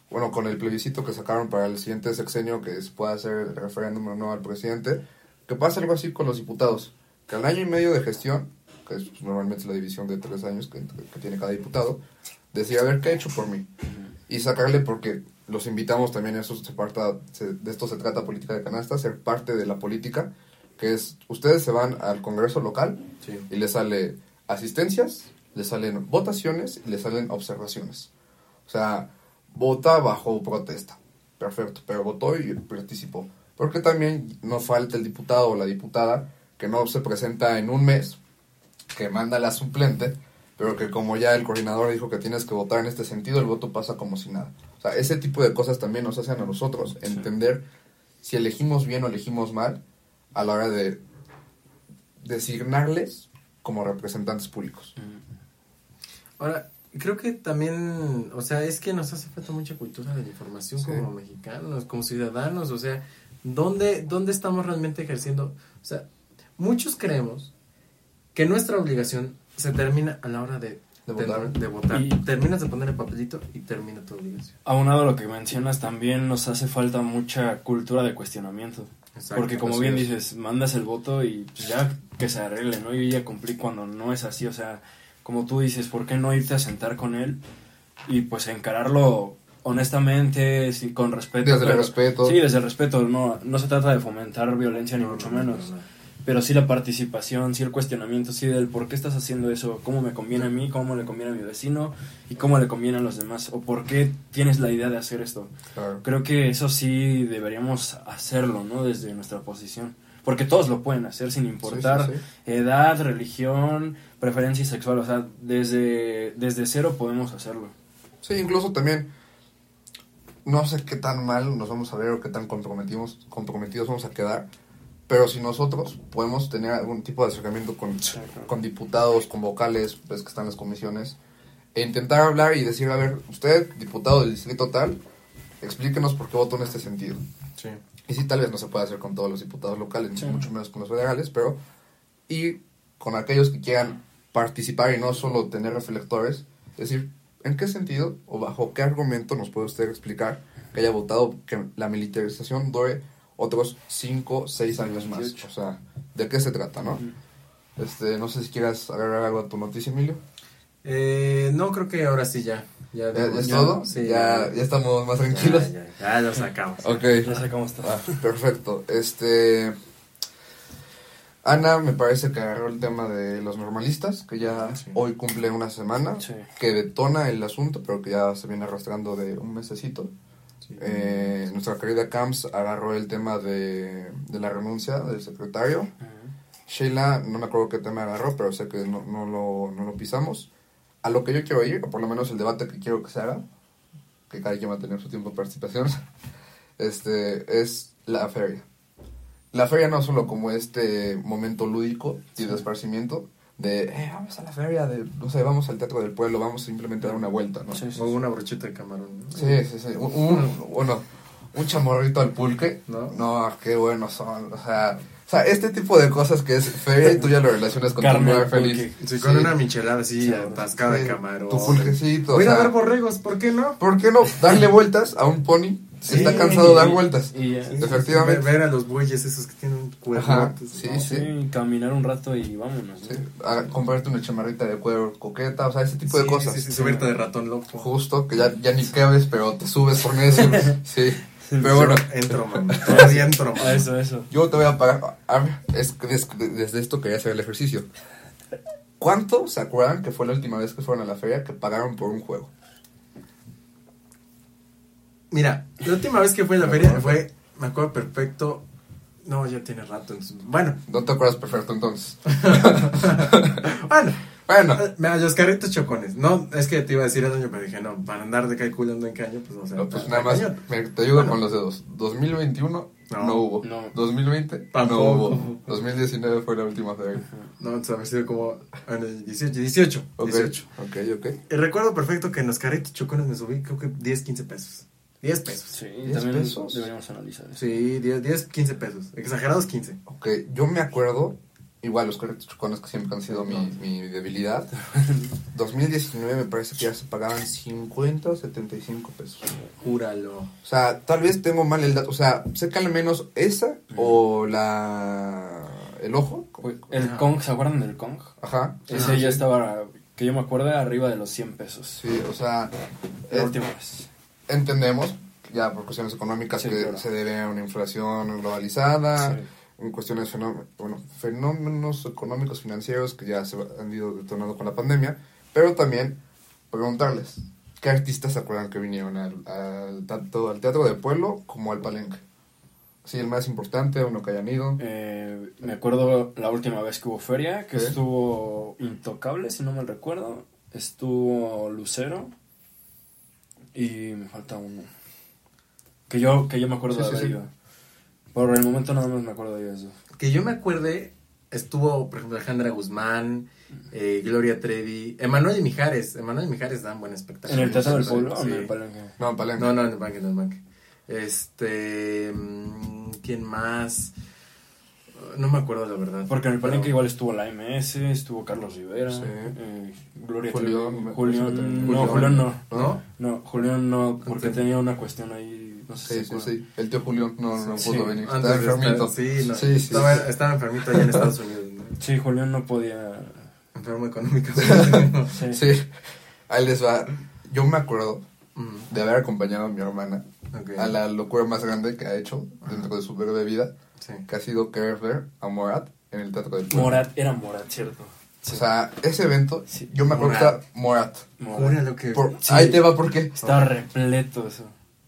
bueno, con el plebiscito que sacaron para el siguiente sexenio, que se pueda hacer el referéndum o no al presidente, que pasa algo así con los diputados. Que al año y medio de gestión, que es pues, normalmente la división de tres años que, que tiene cada diputado, decir, a ver, ¿qué ha hecho por mí? Y sacarle porque los invitamos también, eso se parta, se- de esto se trata política de canasta, ser parte de la política, que es, ustedes se van al Congreso local Sí. y les sale asistencias, les salen votaciones y les salen observaciones. O sea, vota bajo protesta. Perfecto, pero votó y participó. Porque también no falta el diputado o la diputada que no se presenta en un mes, que manda la suplente, pero que como ya el coordinador dijo que tienes que votar en este sentido, el voto pasa como si nada. O sea, ese tipo de cosas también nos hacen a nosotros entender si elegimos bien o elegimos mal a la hora de designarles como representantes públicos. Ahora, creo que también, o sea, es que nos hace falta mucha cultura de la información Sí. como mexicanos, como ciudadanos, o sea, ¿dónde, ¿dónde estamos realmente ejerciendo? O sea, muchos creemos que nuestra obligación se termina a la hora de, De votar. de votar. Y- Terminas de poner el papelito y termina tu obligación. Aunado a lo que mencionas, también nos hace falta mucha cultura de cuestionamiento. Exacto, Porque como bien es. dices, mandas el voto y pues ya que se arregle, ¿no? Yo ya cumplí cuando no es así, o sea, como tú dices, ¿por qué no irte a sentar con él y pues encararlo honestamente, sí, con respeto? Desde el respeto. Sí, desde el respeto, no, no se trata de fomentar violencia ni mucho menos. Pero sí la participación, sí el cuestionamiento, sí del por qué estás haciendo eso, cómo me conviene a mí, cómo le conviene a mi vecino y cómo le conviene a los demás, o por qué tienes la idea de hacer esto. Claro. Creo que eso sí deberíamos hacerlo, ¿no? Desde nuestra posición. Porque todos lo pueden hacer sin importar Sí, sí, edad, religión, preferencia sexual. O sea, desde, desde cero podemos hacerlo. Sí, incluso también, no sé qué tan mal nos vamos a ver o qué tan comprometidos, comprometidos vamos a quedar, pero si nosotros podemos tener algún tipo de acercamiento con, con diputados, con vocales, pues que están en las comisiones, e intentar hablar y decir, a ver, usted, diputado del distrito tal, explíquenos por qué votó en este sentido. Sí. Y sí, tal vez no se puede hacer con todos los diputados locales, ni Sí. mucho menos con los federales, pero y con aquellos que quieran participar y no solo tener reflectores, es decir, ¿en qué sentido o bajo qué argumento nos puede usted explicar que haya votado que la militarización dure otros 5, 6 años más? O sea, ¿de qué se trata, no? Este, no sé si quieras agregar algo a tu noticia, Emilio. Eh, no, creo que ahora sí ya. ¿Ya, ¿Ya, ya dimos- es todo? Sí, ya, ya estamos más tranquilos. Ya, lo sacamos. Ok. Sé cómo está. Ah, perfecto. Este. Ana me parece que agarró el tema de los normalistas, que ya Sí. hoy cumple una semana, Sí. que detona el asunto, pero que ya se viene arrastrando de un mesecito. Sí. Eh, nuestra querida Camps agarró el tema de, de la renuncia del secretario. Ujú. Sheila, no me acuerdo qué tema agarró, pero sé que no, no, lo, no lo pisamos. A lo que yo quiero ir, o por lo menos el debate que quiero que se haga, que cada quien va a tener su tiempo de participación, este, es la feria. La feria no solo como este momento lúdico y de esparcimiento, de, eh, vamos a la feria, de, no sé, vamos al teatro del pueblo, vamos simplemente a dar una vuelta, ¿no? Sí, sí, O sí. una brocheta de camarón. ¿no? Sí, sí, sí. Un, un- bueno, un chamorrito al pulque. ¿No? No, qué buenos son. O sea, o sea, este tipo de cosas que es feria y tú ya lo relacionas con Carne tu lugar feliz. Sí, con una michelada así, Sí, atascada Sí, de camarón. Tu pulquecito. Voy a o a sea, ver borregos, ¿por qué no? ¿Por qué no darle vueltas a un pony Sí, está cansado de dar vueltas? Y. Efectivamente. Ver a los bueyes esos que tienen Ajá, sí, ¿no? Sí, caminar un rato y vámonos. ¿no? Sí, a comprarte una chamarrita de cuero coqueta, o sea, ese tipo de cosas. Sí, sí, subirte de ratón loco. Justo, que ya, ya ni cabes, pero te subes por necio. Sí. Pero bueno, Entro, man. Todavía entro, man. Eso, eso. Yo te voy a pagar. a ver, es que des- desde esto quería hacer el ejercicio. ¿Cuánto se acuerdan que fue la última vez que fueron a la feria que pagaron por un juego? Mira, la última vez que fui a la feria fue, me acuerdo perfecto. No, ya tiene rato. entonces- bueno, No te acuerdas perfecto entonces. bueno. Bueno, eh, Mira, los carritos chocones. No, es que te iba a decir el año, pero dije, no, para andar de calculando en caño, pues no sé. no, pues nada más me- te ayudo Bueno. con los dedos. 2021 no, No, hubo. no. 2020 Tampoco. no hubo. 2019 fue la última feria. No, entonces haber sido como en el 18, 18, Ok, 18. ok, ok. Y recuerdo perfecto que en los carritos chocones me subí, creo que 10, 15 pesos. 10 pesos. Sí, ¿Diez también pesos? deberíamos analizar eso. Sí, 10, 10, 15 pesos. Exagerados 15. Ok, yo me acuerdo, igual los carritos chocones que siempre han sido mi, mi debilidad. 2019 me parece que ya se pagaban 50 o 75 pesos. Júralo. O sea, tal vez tengo mal el dato. O sea, sé que al menos esa o la. El ojo. El Ah. Kong, ¿se acuerdan del Kong? Ajá. Ese Ah, ya sí. estaba, que yo me acuerdo, arriba de los 100 pesos. Sí, o sea. La eh, última vez. Entendemos, ya por cuestiones económicas, Sí, que claro. se debe a una inflación globalizada. Sí. En cuestiones fenó- bueno, fenómenos económicos financieros que ya se han ido detonando con la pandemia, pero también preguntarles, ¿qué artistas se acuerdan que vinieron al, al, tanto al Teatro de Pueblo como al Palenque? Sí, el más importante, uno que hayan ido. Eh, me acuerdo la última vez que hubo feria, que ¿Sí? estuvo Intocable, si no mal recuerdo. Estuvo Lucero. Y me falta uno. Que yo, que yo me acuerdo Sí, de sí, haber sí. ido. Por el momento nada más me acuerdo de eso. Que yo me acuerde, estuvo, por ejemplo, Alejandra Guzmán, eh, Gloria Trevi, Emanuel y Mijares. Emanuel y Mijares dan buen espectáculo. ¿En el Teatro del Sí, Pueblo o en el Palenque? No, en Palenque. No, no, en el banque, en el banque. Este. mm, ¿Quién más? No me acuerdo la verdad. Porque en el Palenque Pero- igual estuvo la MS, estuvo Carlos Rivera, Sí. eh, Gloria Julián, Trevi, me Julián, parece que también. no, Julián. No. ¿No? No, Julián no, porque Ok. tenía una cuestión ahí, no sé Sí, si sí, sí. El tío Julián no, no Sí. pudo venir. Antes Estaba de estar- enfermito. sí, no, sí, sí. Estaba, estaba enfermito allá en Estados Unidos. ¿no? Sí, Julián no podía... Enfermo económicamente. Sí. Sí. Ahí les va. Yo me acuerdo Mm, de haber acompañado a mi hermana ok. a la locura más grande que ha hecho dentro de su breve vida, Sí. que ha sido ver a Morat en el Teatro del Pueblo. Morat, era Morat, ¿cierto? O sea, ese evento, Sí. yo me acuerdo que Morat. Morat. Lo que. Por- Sí. Ahí te va porque Estaba repleto eso.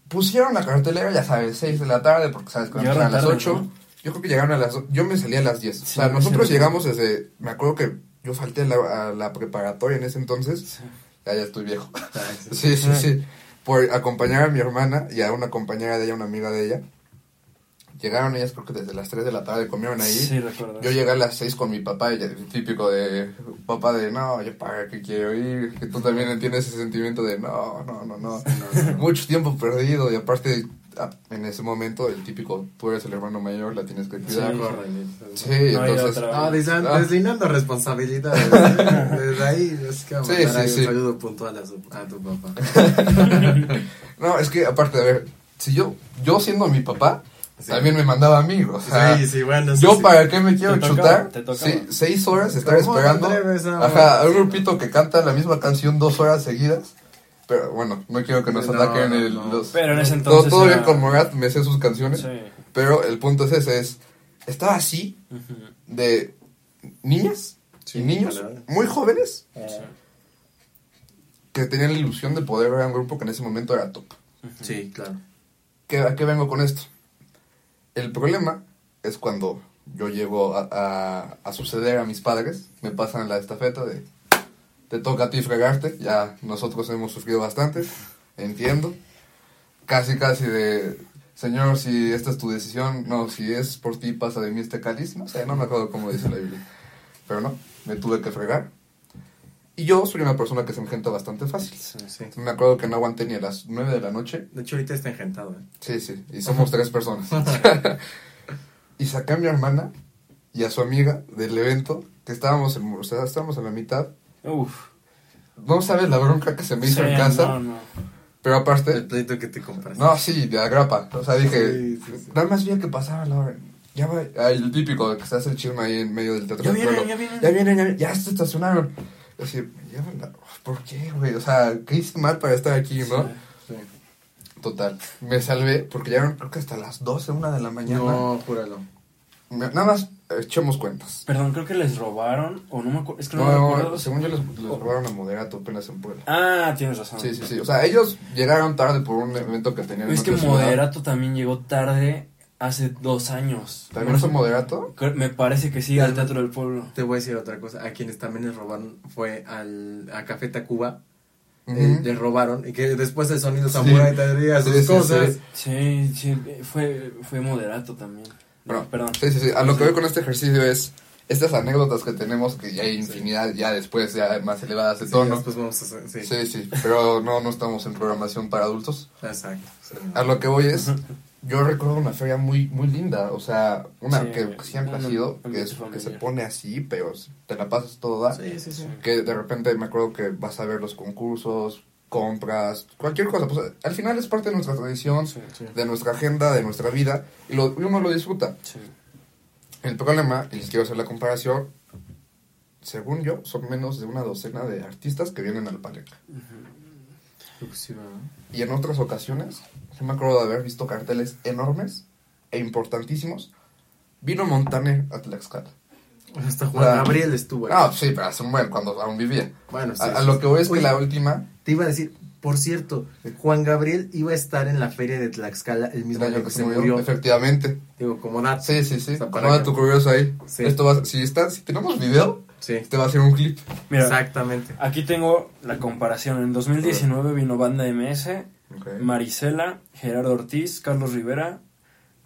pusieron la cartelera, ya sabes, 6 de la tarde, porque sabes Llegaron a las tarde, 8. ¿no? Yo creo que llegaron a las Yo me salí a las 10. o Sí, sea, sí, nosotros sí. llegamos desde. Me acuerdo que yo falté a la, a la preparatoria en ese entonces. Sí. Ya, ya estoy viejo. Ah, sí. Sí, sí, sí. Por acompañar a mi hermana y a una compañera de ella, una amiga de ella. Llegaron ellas, creo que desde las 3 de la tarde, comieron ahí. Sí, recuerdo. Yo llegué a las 6 con mi papá, y ya, típico de papá de no, yo para qué quiero ir. Que tú también entiendes ese sentimiento de no, no, no, no. Mucho tiempo perdido, y aparte, en ese momento, el típico, tú eres el hermano mayor, la tienes que cuidar. Sí. Sí, No entonces. otra. Ah, Ah. deslindando responsabilidades. Desde ahí es que vamos Sí, a dar sí, un saludo puntual a, su- a tu papá. No, es que aparte, a ver, si yo, yo siendo mi papá, Sí. también me mandaba a mí, o sea. sí, sí, bueno. eso Yo sí. para qué me quiero Te chutar seis horas estar ¿Cómo te esperando ajá, un grupito que canta la misma canción dos horas seguidas pero bueno no quiero que nos No, ataquen no, el- no. los Pero en ese todo, entonces todo era- bien con Morat me sé sus canciones Sí. pero el punto es ese es estaba así de niñas Sí, y niños claro. muy jóvenes Sí. que tenían la ilusión de poder ver a un grupo que en ese momento era top Sí, claro. ¿Qué- ¿A qué vengo con esto? El problema es cuando yo llego a, a- a suceder a mis padres, me pasan la estafeta de te toca a ti fregarte, ya nosotros hemos sufrido bastante, entiendo. Casi, casi de, señor, si esta es tu decisión, no, si es por ti, pasa de mí este cáliz, no sé, no me acuerdo cómo dice la Biblia. Pero no, me tuve que fregar. Y yo soy una persona que se engenta bastante fácil. Sí. Me acuerdo que no aguanté ni a las 9 de la noche De hecho, ahorita está engentado, ¿eh? Sí, sí, y somos tres personas. y saqué a mi hermana y a su amiga del evento, que estábamos en, o sea, estábamos en la mitad. Uf. No sabes la bronca que se me hizo Sí, en casa, no, no. pero El aparte, pleito que te compraste. no, sí, de agrapa. O sea, dije, Sí, sí, sí. nada más vi que pasaba la hora. Ya va, el típico de que se hace el chisme ahí en medio del teatro. Ya del vienen, ya vienen. Ya vienen, ya vienen, ya se estacionaron. Es decir, ya, la- ¿por qué, güey? O sea, ¿qué hice mal para estar aquí, no? Sí. Total, me salvé porque llegaron creo que hasta las 12, una de la mañana. No, júralo. Me- Nada más echemos cuentas. Perdón, creo que les robaron, o no me acuerdo, es que no, No, me no, acuerdo. según yo les, les robaron a Moderato apenas en Puebla. Ah, tienes razón. Sí, sí, sí. O sea, ellos llegaron tarde por un evento que tenían en Es que ciudad. Moderato también llegó tarde hace dos años. ¿También fue Moderato? Me parece que sí, al Teatro del Pueblo. Te voy a decir otra cosa. A quienes también les robaron fue al, a Café Tacuba. Ujú. eh, les robaron. Y que después el sonido Sí. samurai tendría sus Sí, sí, cosas. Sí, sí, fue, fue Moderato también. No, Bueno, perdón. Sí, sí, sí. A lo que voy con este ejercicio es estas anécdotas que tenemos, que ya hay infinidad, ya después, ya más elevadas de Sí, tono. después vamos a hacer. Sí. Sí, sí. Pero no, no estamos en programación para adultos. Exacto. sí. A lo que voy es, yo recuerdo una feria muy muy linda, o sea, una Sí, que siempre ha sido, que, es, que se pone así, pero te la pasas toda. Sí, sí, sí. Que de repente me acuerdo que vas a ver los concursos, compras, cualquier cosa. Pues, al final es parte de nuestra tradición, Sí, sí. de nuestra agenda, de nuestra vida, y, lo, y uno lo disfruta. Sí. El problema, y les quiero hacer la comparación, según yo, son menos de una docena de artistas que vienen al palenque. Y en otras ocasiones, yo me acuerdo de haber visto carteles enormes e importantísimos. Vino Montaner a Tlaxcala. Hasta Juan Ah. Gabriel estuvo ahí. Ah, sí, pero hace un buen, cuando aún vivía. Bueno, sí, a, lo que voy es que la última... Te iba a decir, Por cierto, Juan Gabriel iba a estar en la feria de Tlaxcala el mismo El año que se murió. Efectivamente. Digo, como dato. Sí, sí, sí. Como dato que- curioso ahí. Sí. Esto va, si, está, si tenemos video, Sí. este va a ser un clip. Mira, Exactamente. aquí tengo la comparación. En 2019 vino Banda MS, Ok. Marisela, Gerardo Ortiz, Carlos Rivera,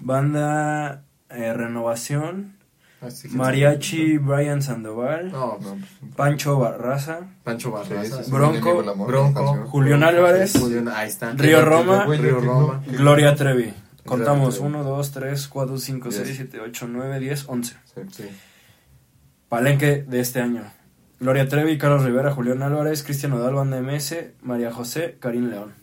Banda eh, Renovación, Así que- Mariachi Brian Sandoval, No, No, Pancho Barraza, Pancho Barraza. sí, sí, Bronco, amor, Bronco. Julián Álvarez, Julián, ahí está. Río Roma, Río Roma. Gloria Trevi. Contamos Trevi. 1, 2, 3, 4, 5, Diez. 6, 7, 8, 9, 10, 11. Sí. Sí. Palenque de este año. Gloria Trevi, Carlos Rivera, Julián Álvarez, Cristian Odal, Banda MS, María José, Karim León.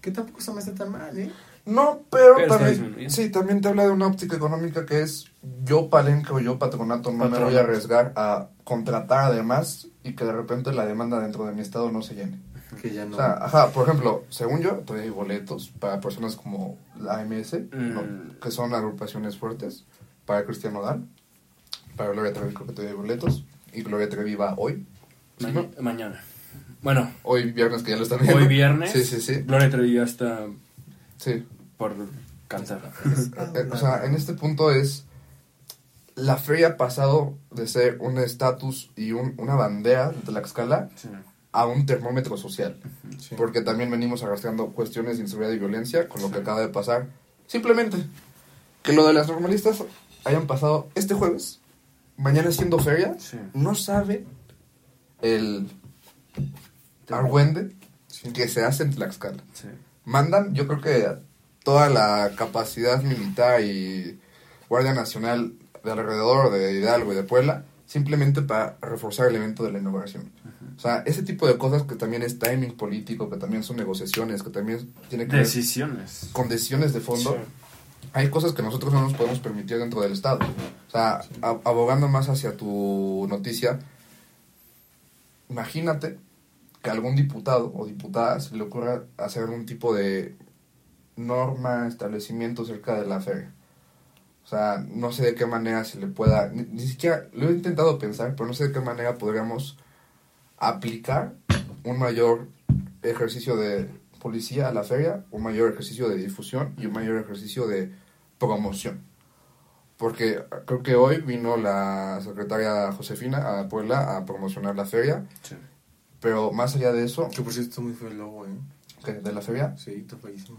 Que tampoco se me hace tan mal, ¿eh? No, pero, Pero también, sí, también te habla de una óptica económica que es yo palenque o yo patronato no me Patronato. voy a arriesgar a contratar además y que de repente la demanda dentro de mi estado no se llene. Que ya no. O sea, ajá, por ejemplo, según yo, todavía hay boletos para personas como la AMS, ¿no? Mm. que son agrupaciones fuertes, para Cristiano Dal, para Gloria Trevi creo que todavía hay boletos, y Gloria Trevi va hoy, ¿sí, Ma- no? Mañana. Bueno, hoy viernes que ya lo están viendo. hoy viernes. Sí, sí, sí, Gloria Trevi ya está sí. por cantar. Eh, o sea, en este punto es, la feria ha pasado de ser un estatus y un- una bandera de Tlaxcala Sí. a un termómetro social. Sí. porque también venimos arrastrando cuestiones de inseguridad y violencia con lo que acaba de pasar. Simplemente que lo de las normalistas hayan pasado este jueves, mañana siendo feria, Sí. no sabe el argüende que se hace en Tlaxcala. Sí. Mandan, yo creo que toda la capacidad militar y Guardia Nacional de alrededor de Hidalgo y de Puebla, simplemente para reforzar el evento de la inauguración. O sea, ese tipo de cosas que también es timing político, que también son negociaciones, que también tiene que ver Decisiones. con decisiones de fondo, Sí. Hay cosas que nosotros no nos podemos permitir dentro del Estado. O sea, abogando más hacia tu noticia, imagínate que algún diputado o diputada se le ocurra hacer algún tipo de norma, establecimiento cerca de la feria. O sea, no sé de qué manera se le pueda, ni siquiera lo he intentado pensar, pero no sé de qué manera podríamos aplicar un mayor ejercicio de policía a la feria, un mayor ejercicio de difusión y un mayor ejercicio de promoción. Porque creo que hoy vino la secretaria Josefina a Puebla a promocionar la feria, Sí. pero más allá de eso, Que por cierto está muy feo el logo, ¿eh? ¿qué? de la feria, Sí, está feísimo.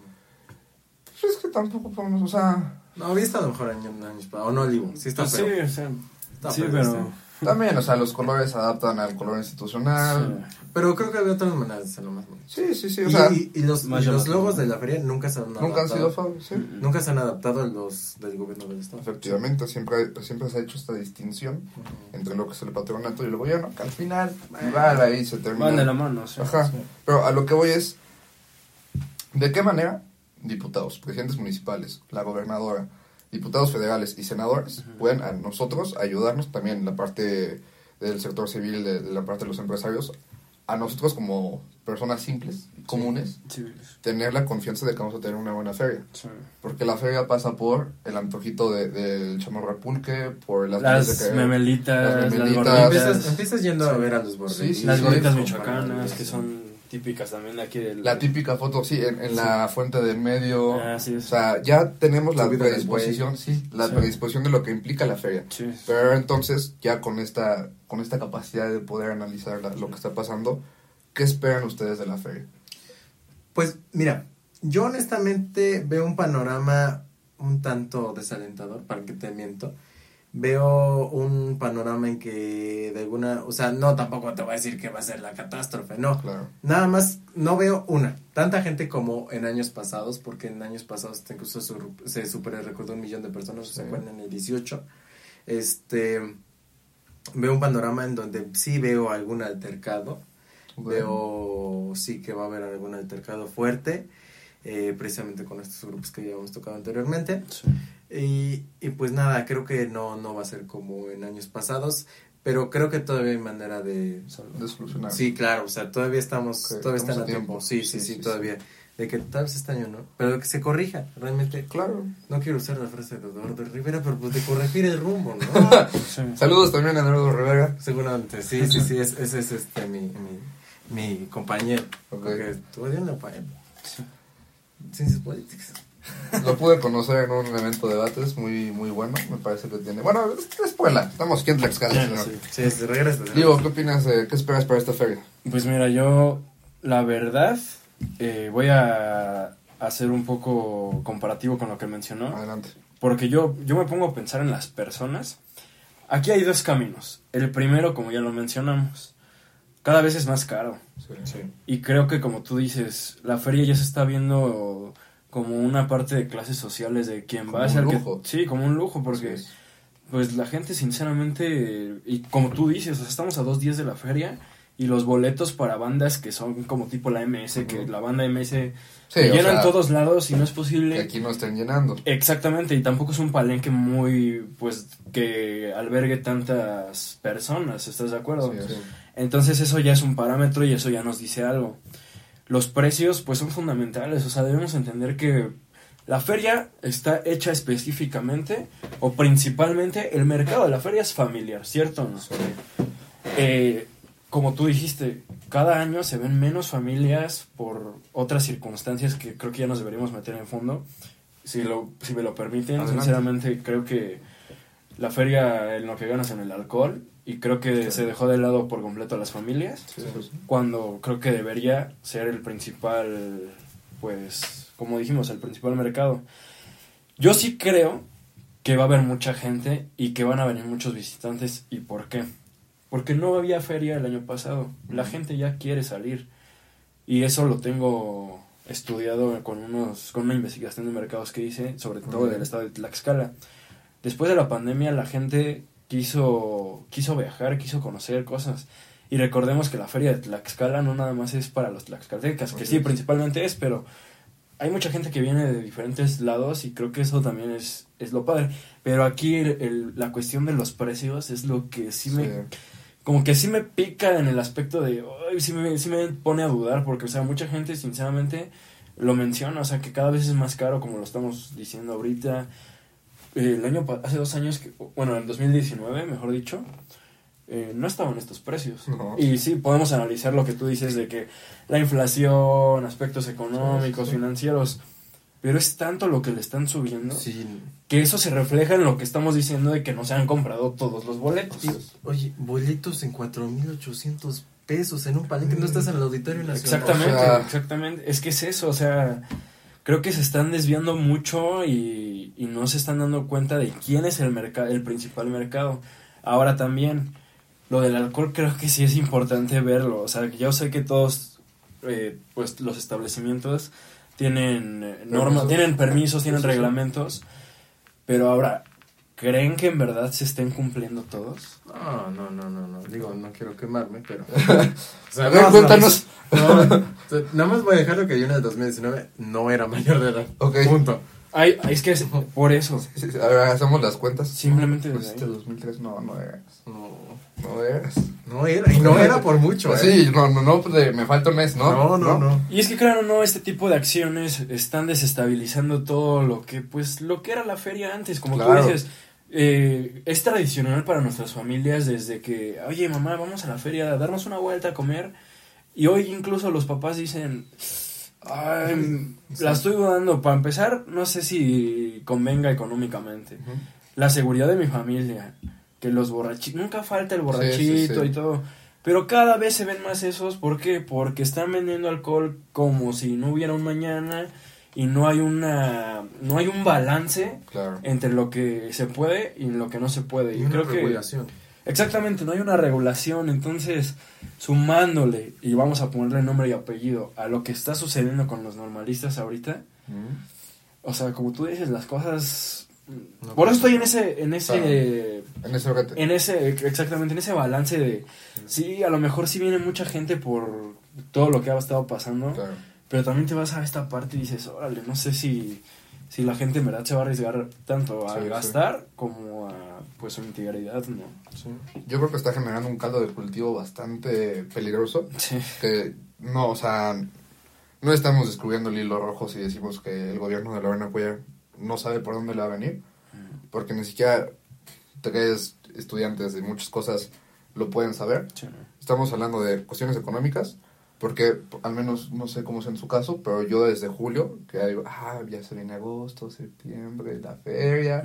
pues es que tampoco podemos, o sea, No, había estado mejor año, años. O no, digo, sí está Pues sí, feo. o sea, Está sí, feo, pero... sí. también, o sea, los colores se adaptan al color institucional. Sí. Pero creo que había otras maneras de hacerlo más bonito. Sí, sí, sí, o y, sea, y- y los, Más y los llamativo. logos de la feria nunca se han adaptado. nunca han sido sí. Nunca se han adaptado a los del gobierno del estado. Efectivamente, siempre, siempre se ha hecho esta distinción entre lo que es el patronato y el gobierno, que al final, igual ahí se termina. Van de la mano, sí. Ajá. Pero a lo que voy es, ¿de qué manera diputados, presidentes municipales, la gobernadora, diputados federales y senadores pueden a nosotros ayudarnos también en la parte del sector civil, de, de la parte de los empresarios, a nosotros como personas simples, comunes, Civiles. tener la confianza de que vamos a tener una buena feria? Sí. Porque la feria pasa por el antojito de- del chamorro al pulque, por las, Las de que- memelitas, las las memelitas. gorditas. Empiezas, empiezas yendo a ver a los bordes. Sí, sí, Las sí, gorditas sí. michoacanas, que son típicas también de aquí del... La típica foto, sí, en, en la fuente del medio. Ah, Así es. O sea, ya tenemos la predisposición, sí, la Sí. predisposición de lo que implica la feria. Sí. Pero entonces, ya con esta, con esta capacidad de poder analizar la- lo que está pasando, ¿qué esperan ustedes de la feria? Pues mira, yo honestamente veo un panorama un tanto desalentador, para que te miento. Veo un panorama en que de alguna, o sea, no tampoco te voy a decir que va a ser la catástrofe, no. Claro. Nada más, no veo una, tanta gente como en años pasados, porque en años pasados incluso sur- se super recordó un millón de personas, ¿se Sí. acuerdan? En el 18. Este, veo un panorama en donde sí veo algún altercado, veo sí que va a haber algún altercado fuerte, eh, precisamente con estos grupos que ya hemos tocado anteriormente. Sí. Y, y pues nada, creo que no, no va a ser como en años pasados, pero creo que todavía hay manera de... De solucionar. Sí, claro, o sea, todavía estamos, todavía estamos están a tiempo. tiempo. Sí, sí, Sí, sí, sí, todavía. De que tal vez este año, ¿no? Pero que se corrija, realmente. Claro. No quiero usar la frase de Eduardo Rivera, pero pues de corregir el rumbo, ¿no? Saludos también a Eduardo Rivera. Seguramente, sí, sí, sí, es- ese es, este mi, mi, mi compañero. Porque estudió en la UPAEP. Ciencias políticas. Lo pude conocer en un evento de debates muy muy bueno, me parece que tiene... Bueno, es la escuela, estamos aquí en Tlaxcala. Sí, sí, regresa. Digo, ¿qué opinas, de, qué esperas para esta feria? Pues mira, yo, la verdad, eh, voy a hacer un poco comparativo con lo que mencionó. Adelante. Porque yo, yo me pongo a pensar en las personas. Aquí hay dos caminos. El primero, como ya lo mencionamos, cada vez es más caro. Sí. Y creo que como tú dices, la feria ya se está viendo como una parte de clases sociales de quien Como va a ser lujo. que sí, como un lujo porque pues la gente sinceramente y como tú dices, o sea, estamos a dos días de la feria y los boletos para bandas que son como tipo la MS, que la banda MS Sí, se llenan sea, todos lados y no es posible. Que aquí no estén llenando. Exactamente, y tampoco es un palenque muy, pues, que albergue tantas personas, ¿estás de acuerdo? Sí, sí. Entonces eso ya es un parámetro y eso ya nos dice algo. Los precios, pues, son fundamentales, o sea, debemos entender que la feria está hecha específicamente o principalmente, el mercado de la feria es familiar, ¿cierto o no? Eh, como tú dijiste, cada año se ven menos familias por otras circunstancias que creo que ya nos deberíamos meter en fondo. Si, lo, si me lo permiten, Adelante. sinceramente creo que la feria en lo que ganas en el alcohol y creo que se dejó de lado por completo a las familias Sí, sí, sí. cuando creo que debería ser el principal, pues, como dijimos, el principal mercado. Yo sí creo que va a haber mucha gente y que van a venir muchos visitantes. ¿Y por qué? Porque no había feria el año pasado. La gente ya quiere salir. Y eso lo tengo estudiado con, unos, con una investigación de mercados que hice, sobre todo bien. del estado de Tlaxcala. Después de la pandemia la gente quiso, quiso viajar, quiso conocer cosas. Y recordemos que la feria de Tlaxcala no nada más es para los tlaxcaltecas, que sí, principalmente es, pero hay mucha gente que viene de diferentes lados y creo que eso también es, es lo padre. Pero aquí el- el- la cuestión de los precios es lo que sí me... Sí. Como que sí me pica en el aspecto de... Ay, sí, me, sí me pone a dudar porque, o sea, mucha gente sinceramente lo menciona, o sea, que cada vez es más caro como lo estamos diciendo ahorita. El año hace dos años, que, bueno, en 2019, mejor dicho, eh, no estaban estos precios. No. Y sí, podemos analizar lo que tú dices de que la inflación, aspectos económicos, Sí, sí. financieros, pero es tanto lo que le están subiendo Sí. que eso se refleja en lo que estamos diciendo de que no se han comprado todos los boletos. Oye, boletos en 4.800 pesos en un palenque. No estás en el Auditorio Nacional. Exactamente, O sea- exactamente. Es que es eso, o sea, creo que se están desviando mucho y, y no se están dando cuenta de quién es el mercado, el principal mercado. Ahora también, lo del alcohol creo que sí es importante verlo. O sea, yo sé que todos, eh, pues los establecimientos tienen eh, normas, tienen permisos, tienen reglamentos, pero ahora, ¿creen que en verdad se estén cumpliendo todos? No, no, no, no, no. Digo, no quiero quemarme, pero. o A ver, no, cuéntanos. No, no, sea, nada más voy a dejar lo que yo en el 2019 no era mayor de edad. Ok. Punto. Ay, es que es por eso. Sí, sí, A ver, hacemos las cuentas. Simplemente Pues desde este ahí. 2003, no, no eras. No, No eras. no era. Y no era por mucho, Pues ¿eh? sí, no, no, no, pues de- me falta un mes, ¿no? No, no, no. Y es que claro, no, este tipo de acciones están desestabilizando todo lo que, pues, lo que era la feria antes, como Claro. tú dices. Eh, es tradicional para nuestras familias desde que, oye mamá, vamos a la feria a darnos una vuelta a comer. Y hoy incluso los papás dicen, ay, la estoy dudando. Para empezar, no sé si convenga económicamente. La seguridad de mi familia, que los borrachitos, nunca falta el borrachito sí, sí. y todo. Pero cada vez se ven más esos, ¿por qué? Porque están vendiendo alcohol como si no hubiera un mañana y no hay una no hay un balance Claro. entre lo que se puede y lo que no se puede. Y Y una creo que regulación. exactamente, no hay una regulación, entonces sumándole y vamos a ponerle nombre y apellido a lo que está sucediendo con los normalistas ahorita, o sea, como tú dices, las cosas No, por eso estoy en ese en ese En ese brete. en ese exactamente en ese balance de sí a lo mejor sí viene mucha gente por todo lo que ha estado pasando Claro. Pero también te vas a esta parte y dices órale no sé si si la gente en verdad se va a arriesgar tanto a Sí, sí. gastar como a pues su integridad no Yo creo que está generando un caldo de cultivo bastante peligroso. sí Que no, o sea, no estamos descubriendo el hilo rojo si decimos que el gobierno de Lorena Cuellar no sabe por dónde le va a venir. Porque ni siquiera tres estudiantes de muchas cosas lo pueden saber. Estamos hablando de cuestiones económicas, Porque, al menos, no sé cómo es en su caso, pero yo desde julio, que ah, ya se viene agosto, septiembre, la feria.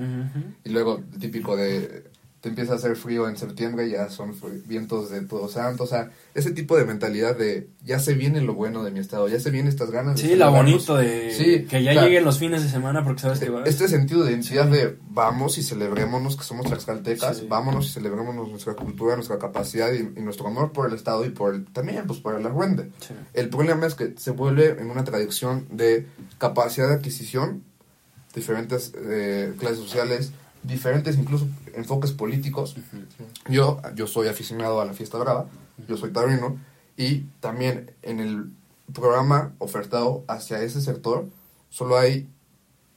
Y luego, el típico de, te empieza a hacer frío en septiembre, ya son vientos de todo santo. O sea, ese tipo de mentalidad de, ya se viene lo bueno de mi estado, ya se vienen estas ganas de... Sí, lo bonito de sí, que ya lleguen los fines de semana porque sabes que va. Este sentido de identidad de, vamos y celebrémonos que somos tlaxcaltecas, vámonos y celebrémonos nuestra cultura, nuestra capacidad y, nuestro amor por el estado y por el, también pues por el arruende. El problema es que se vuelve en una tradición de capacidad de adquisición, diferentes eh, clases sociales, diferentes incluso enfoques políticos. Yo, yo soy aficionado a la fiesta brava, yo soy taurino, y también en el programa ofertado hacia ese sector solo hay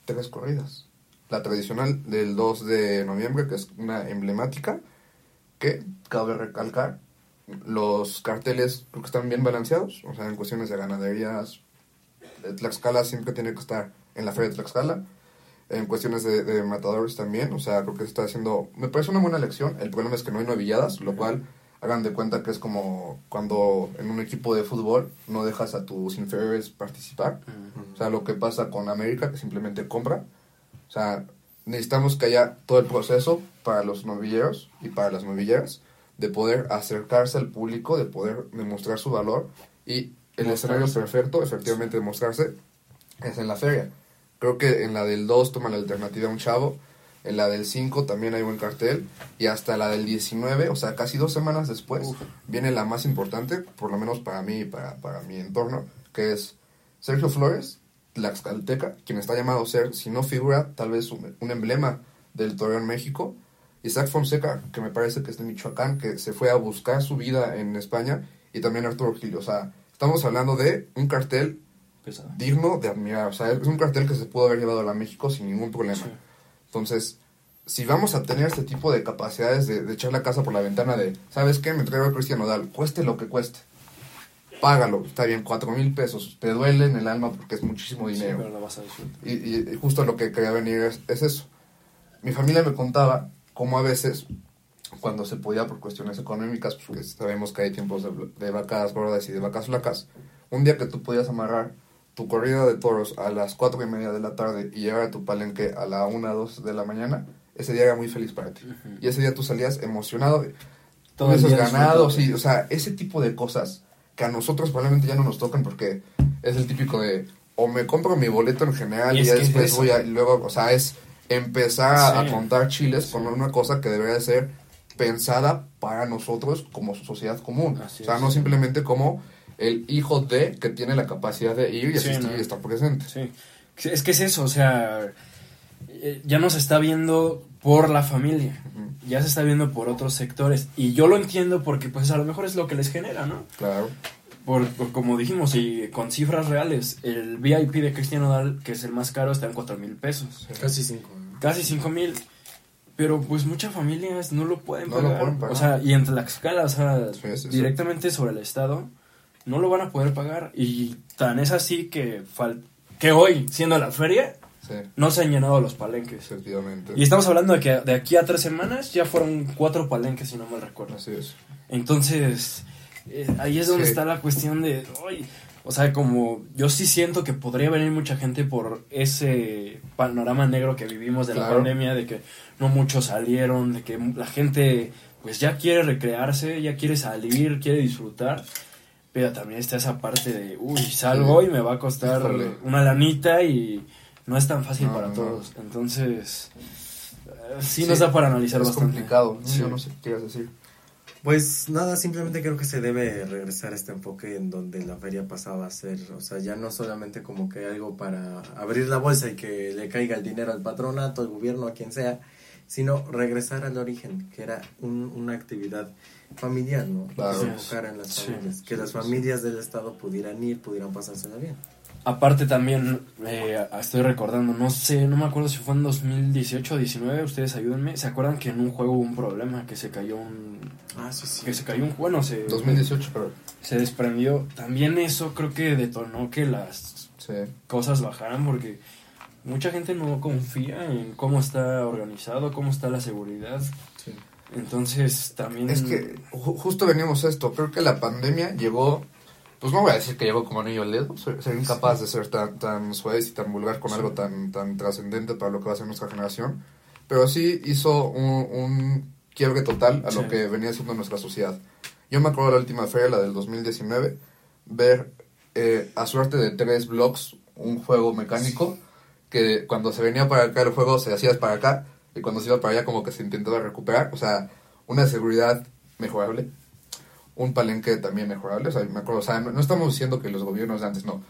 tres corridas. La tradicional del 2 de noviembre, que es una emblemática, que cabe recalcar, los carteles creo que están bien balanceados, o sea, en cuestiones de ganaderías, Tlaxcala siempre tiene que estar en la feria de Tlaxcala, en cuestiones de, matadores también, o sea, creo que se está haciendo, me parece una buena elección, el problema es que no hay novilladas, lo cual hagan de cuenta que es como cuando en un equipo de fútbol no dejas a tus inferiores participar, o sea, lo que pasa con América, que simplemente compra, o sea, necesitamos que haya todo el proceso para los novilleros y para las novilleras, de poder acercarse al público, de poder demostrar su valor, y el escenario perfecto, efectivamente, demostrarse, es en la feria Creo que en la del 2 toma la alternativa un chavo. En la del 5 también hay buen cartel. Y hasta la del 19, o sea, casi dos semanas después, viene la más importante, por lo menos para mí y para, para mi entorno, que es Sergio Flores, Tlaxcalteca, quien está llamado a ser, si no figura, tal vez un, emblema del Torreón México. Isaac Fonseca, que me parece que es de Michoacán, que se fue a buscar su vida en España. Y también Arturo Gil. O sea, estamos hablando de un cartel digno de admirar. O sea, es un cartel que se pudo haber llevado a la México sin ningún problema. Entonces, si vamos a tener este tipo de capacidades de, echar la casa por la ventana de, ¿sabes qué? Me traigo a Cristian Nodal, cueste lo que cueste. Págalo, está bien, cuatro mil pesos. Te duele en el alma porque es muchísimo dinero. y, y, justo lo que quería venir es, eso. Mi familia me contaba cómo a veces, cuando se podía por cuestiones económicas, porque sabemos que hay tiempos de, de vacas gordas y de vacas flacas, un día que tú podías amarrar tu corrida de toros a las cuatro y media de la tarde y llegar a tu palenque a la una, dos de la mañana, ese día era muy feliz para ti. Y ese día tú salías emocionado, todos esos ganados, y, o sea, ese tipo de cosas que a nosotros probablemente ya no nos tocan porque es el típico de, o me compro mi boleto en general y, ya después voy a, y luego, o sea, es empezar a contar chiles con una cosa que debería de ser pensada para nosotros como sociedad común. o sea, no simplemente como el hijo de que tiene la capacidad de ir y asistir y estar presente. Sí. Es que es eso, o sea, eh, ya no se está viendo por la familia, ya se está viendo por otros sectores. Y yo lo entiendo porque pues a lo mejor es lo que les genera, ¿no? Claro. Por, como dijimos, y con cifras reales, el VIP de Cristiano Dal, que es el más caro, está en 4 mil pesos. Casi 5. Casi 5 mil. Pero pues muchas familias no lo pueden, pagar. O sea, y en Tlaxcala, o sea, directamente sobre el Estado no lo van a poder pagar. Y tan es así que, que hoy, siendo la feria, no se han llenado los palenques. Efectivamente. Y estamos hablando de que de aquí a tres semanas ya fueron cuatro palenques, si no mal recuerdo. Así es. Entonces, eh, ahí es donde está la cuestión de, o sea, como yo sí siento que podría venir mucha gente por ese panorama negro que vivimos de la pandemia, de que no muchos salieron, de que la gente pues ya quiere recrearse, ya quiere salir, quiere disfrutar. Pero también está esa parte de, uy, salgo y me va a costar una lanita y no es tan fácil para todos. Entonces, eh, sí, nos da para analizar es bastante. complicado, yo no sé qué quieres decir. Pues nada, simplemente creo que se debe regresar a este enfoque en donde la feria pasaba a ser, o sea, ya no solamente como que algo para abrir la bolsa y que le caiga el dinero al patronato, al gobierno, a quien sea, sino regresar al origen, que era una actividad familiar, ¿no? Claro. enfocar en las familias, que las familias del Estado pudieran ir, pudieran pasársela bien. Aparte también, eh, estoy recordando, no sé, no me acuerdo si fue en 2018 o 19, ustedes ayúdenme, ¿se acuerdan que en un juego hubo un problema, que se cayó un... Ah, sí, sí. Que se cayó un bueno, se... 2018, pero... Se desprendió. También eso creo que detonó que las cosas bajaran porque mucha gente no confía en cómo está organizado, cómo está la seguridad. Entonces también... Es que justo venimos a esto, creo que la pandemia llegó Pues no voy a decir que llegó como anillo al dedo, ser, ser incapaz de ser tan, tan suave y tan vulgar con Sí. algo tan, tan trascendente para lo que va a ser nuestra generación, pero sí hizo un, un quiebre total a Sí. lo que venía siendo nuestra sociedad. Yo me acuerdo de la última feria, la del 2019, ver eh, a suerte de tres blocks un juego mecánico que cuando se venía para acá el juego se hacía para acá y cuando se iba para allá como que se intentaba recuperar, o sea, una seguridad mejorable, un palenque también mejorable, o sea, me acuerdo, o sea, no, no estamos diciendo que los gobiernos de antes no,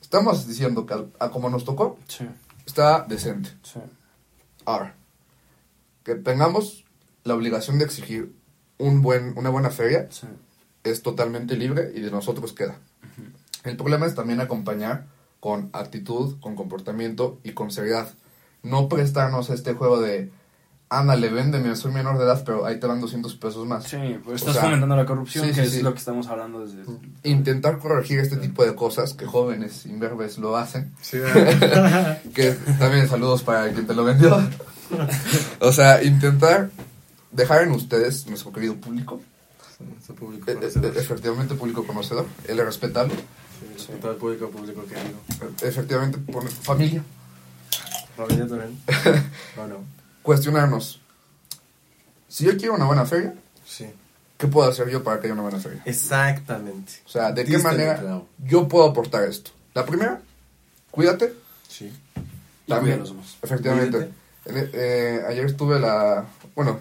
estamos diciendo que a, a como nos tocó, Sí, está decente. sí. Ahora, que tengamos la obligación de exigir un buen, una buena feria sí. es totalmente libre y de nosotros queda. El problema es también acompañar con actitud, con comportamiento y con seriedad. No prestarnos a este juego de, ándale, véndeme, soy menor de edad, pero ahí te van 200 pesos más. Sí, pues O estás sea, fomentando la corrupción, sí, que sí, es sí. lo que estamos hablando desde... Intentar corregir este tipo de cosas que jóvenes imberbes lo hacen. Sí, que también saludos para quien te lo vendió. o sea, intentar dejar en ustedes, nuestro querido público, Su público e- e- conocedor. efectivamente público conocedor, el respetable, Sí, todo el público, público querido. efectivamente poner familia, Familia también. No, no. cuestionarnos. Si yo quiero una buena feria, Sí. ¿qué puedo hacer yo para que haya una buena feria? Exactamente. O sea, ¿de qué Diste manera yo puedo aportar esto? La primera, cuídate. Sí. A los demás. Efectivamente. En- eh, ayer estuve la... Bueno,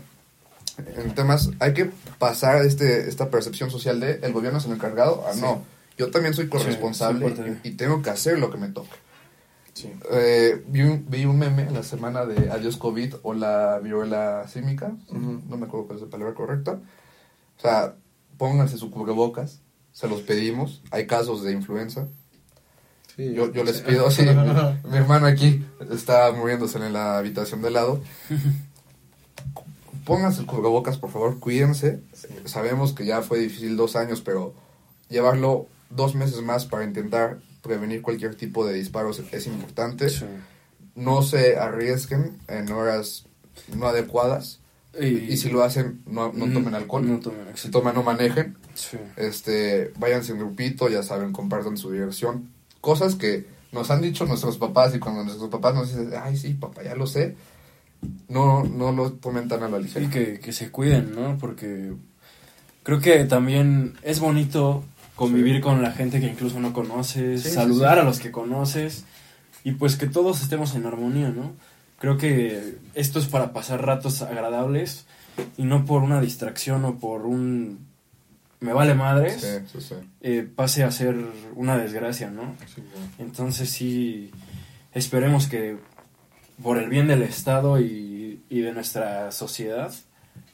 en temas... Hay que pasar este esta percepción social de el gobierno es el encargado. Sí. no. Yo también soy corresponsable sí, y, y tengo que hacer lo que me toca. Sí. Eh, vi, un, vi un meme en la semana de Adiós COVID o la viruela símica. No me acuerdo cuál es la palabra correcta. O sea, pónganse su cubrebocas. Se los pedimos. Hay casos de influenza. Sí, Yo, yo les pido, sí, mi, mi hermano aquí está muriéndose en la habitación de lado. Pónganse el cubrebocas, por favor, cuídense. Sabemos que ya fue difícil dos años, pero llevarlo dos meses más para intentar prevenir cualquier tipo de disparos es importante. Sí. No se arriesguen en horas no adecuadas. Y, si lo hacen, no, no Mm, tomen alcohol. no tomen, si toman, no manejen Sí. este, váyanse en grupito, ya saben, compartan su diversión. Cosas que nos han dicho nuestros papás y cuando nuestros papás nos dicen, ay, sí, papá, ya lo sé, no, no lo tomen tan a la ligera. Sí, que, que se cuiden, ¿no? Porque creo que también es bonito convivir con la gente que incluso no conoces, Sí, saludar sí. a los que conoces y pues que todos estemos en armonía, ¿no? Creo que esto es para pasar ratos agradables y no por una distracción o por un me vale madres eh, pase a ser una desgracia, ¿no? Entonces sí, esperemos que por el bien del Estado y, y de nuestra sociedad,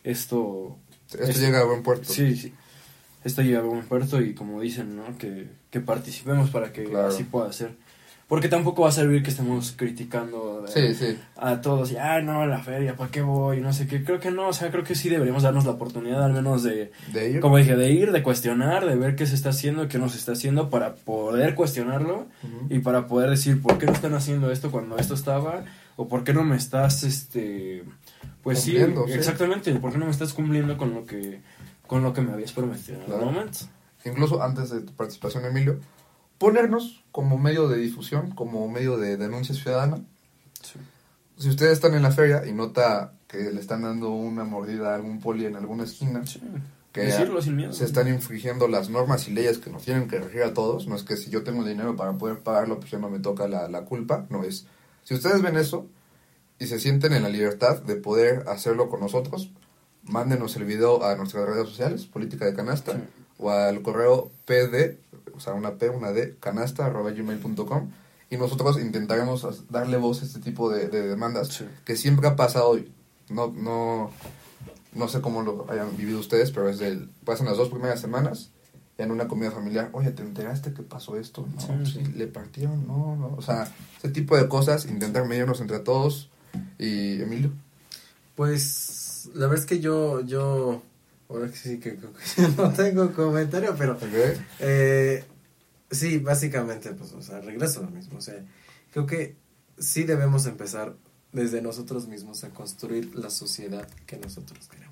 esto... Esto es- llega a buen puerto. Sí, sí. Esto llega a buen puerto y como dicen, ¿no? Que, que participemos para que Claro. así pueda ser. Porque tampoco va a servir que estemos criticando de- Sí, sí. a todos y, ay, no, la feria, ¿para qué voy? No sé qué. Creo que no, o sea, creo que sí deberíamos darnos la oportunidad al menos de, De ir. como dije, de ir, de cuestionar, de ver qué se está haciendo, qué no se está haciendo para poder cuestionarlo Ujú. y para poder decir por qué no están haciendo esto cuando esto estaba o por qué no me estás, este, pues sí, sí. exactamente, por qué no me estás cumpliendo con lo que, con lo que me habías prometido en Claro. algún momento. Incluso antes de tu participación, Emilio, ponernos como medio de difusión, como medio de denuncia ciudadana. Sí. Si ustedes están en la feria y nota que le están dando una mordida a algún poli en alguna esquina, Sí. que Decirlo sin miedo. se están infringiendo las normas y leyes que nos tienen que regir a todos. No es que si yo tengo dinero para poder pagarlo, pues ya no me toca la, la culpa. No es. Si ustedes ven eso y se sienten en la libertad de poder hacerlo con nosotros, mándenos el video a nuestras redes sociales, Política de Canasta, Sí. o al correo pd, o sea, una p, una d, canasta, arroba gmail.com, y nosotros intentaremos darle voz a este tipo de, de demandas Sí. que siempre ha pasado y no, no, no sé cómo lo hayan vivido ustedes, pero es del, pasan las dos primeras semanas ya en una comida familiar, oye, ¿te enteraste que pasó esto? No, sí. le partieron, no, no, o sea, ese tipo de cosas, intentar medirnos entre todos y Emilio. Pues la verdad es que yo, yo, ahora que sí que, que no tengo comentario, pero ¿ok? eh, sí, básicamente, pues, o sea, regreso a lo mismo, o sea, creo que sí debemos empezar desde nosotros mismos a construir la sociedad que nosotros queremos.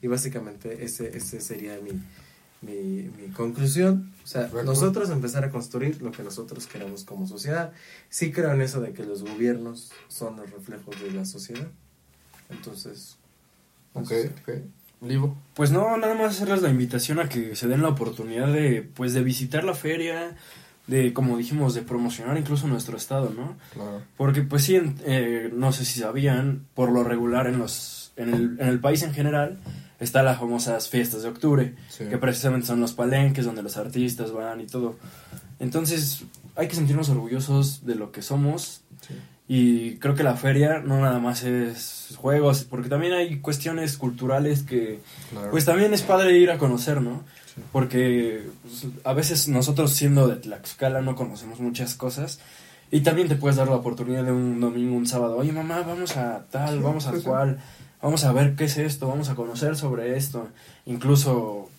Y básicamente ese, ese sería mi, mi, mi conclusión. O sea, nosotros empezar a construir lo que nosotros queramos como sociedad. Sí creo en eso de que los gobiernos son los reflejos de la sociedad. Entonces, Ok, ok. Livo. Pues no, nada más hacerles la invitación a que se den la oportunidad de, pues, de visitar la feria, de, como dijimos, de promocionar incluso nuestro estado, ¿no? Claro. Porque, pues sí, en- eh, no sé si sabían, por lo regular en los, en el, en el país en general, está las famosas fiestas de octubre, Sí. que precisamente son los palenques donde los artistas van y todo. Entonces, hay que sentirnos orgullosos de lo que somos. Sí. Y creo que la feria no nada más es juegos, porque también hay cuestiones culturales que, Claro. pues también es padre ir a conocer, ¿no? Porque pues, a veces nosotros siendo de Tlaxcala no conocemos muchas cosas. Y también te puedes dar la oportunidad de un domingo, un sábado. Oye, mamá, vamos a tal, Sí, vamos a sí. cual. Vamos a ver qué es esto, vamos a conocer sobre esto. Incluso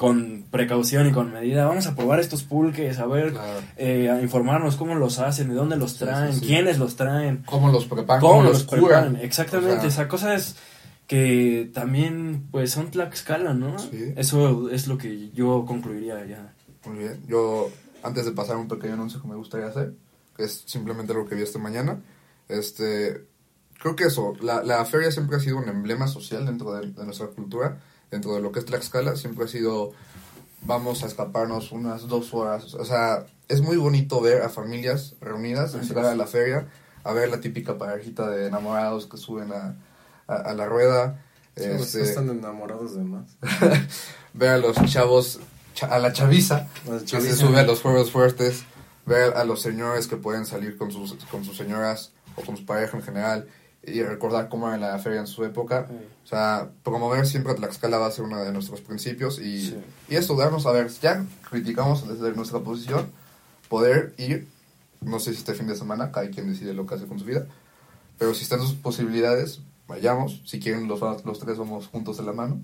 con precaución y con medida. Vamos a probar estos pulques, a ver, Claro. eh, a informarnos cómo los hacen, de dónde los Sí, sí, traen, sí. quiénes los traen. ¿Cómo los preparan? ¿Cómo, ¿Cómo, los los preparan? Exactamente, O sea, esa cosa es que también pues son Tlaxcala, ¿no? Sí. Eso es lo que yo concluiría ya. Muy bien. Yo, antes de pasar un pequeño anuncio que me gustaría hacer, que es simplemente lo que vi esta mañana, este, creo que eso, la, la feria siempre ha sido un emblema social dentro de, de nuestra cultura, dentro de lo que es Tlaxcala, siempre ha sido, vamos a escaparnos unas dos horas, o sea, es muy bonito ver a familias reunidas, entrar a la feria, a ver la típica parejita de enamorados que suben a, a, a la rueda, Chavos, este, están enamorados de más. ver a los chavos, cha- a la chaviza, que se sube a los juegos fuertes, ver a los señores que pueden salir con sus, con sus señoras o con su pareja en general y recordar cómo era la feria en su época. O sea, promover siempre Tlaxcala va a ser uno de nuestros principios y, Sí. y eso, darnos a ver, ya criticamos desde nuestra posición, poder ir, no sé si este fin de semana, cada quien decide lo que hace con su vida, pero si están sus posibilidades, vayamos, si quieren los, los tres vamos juntos de la mano,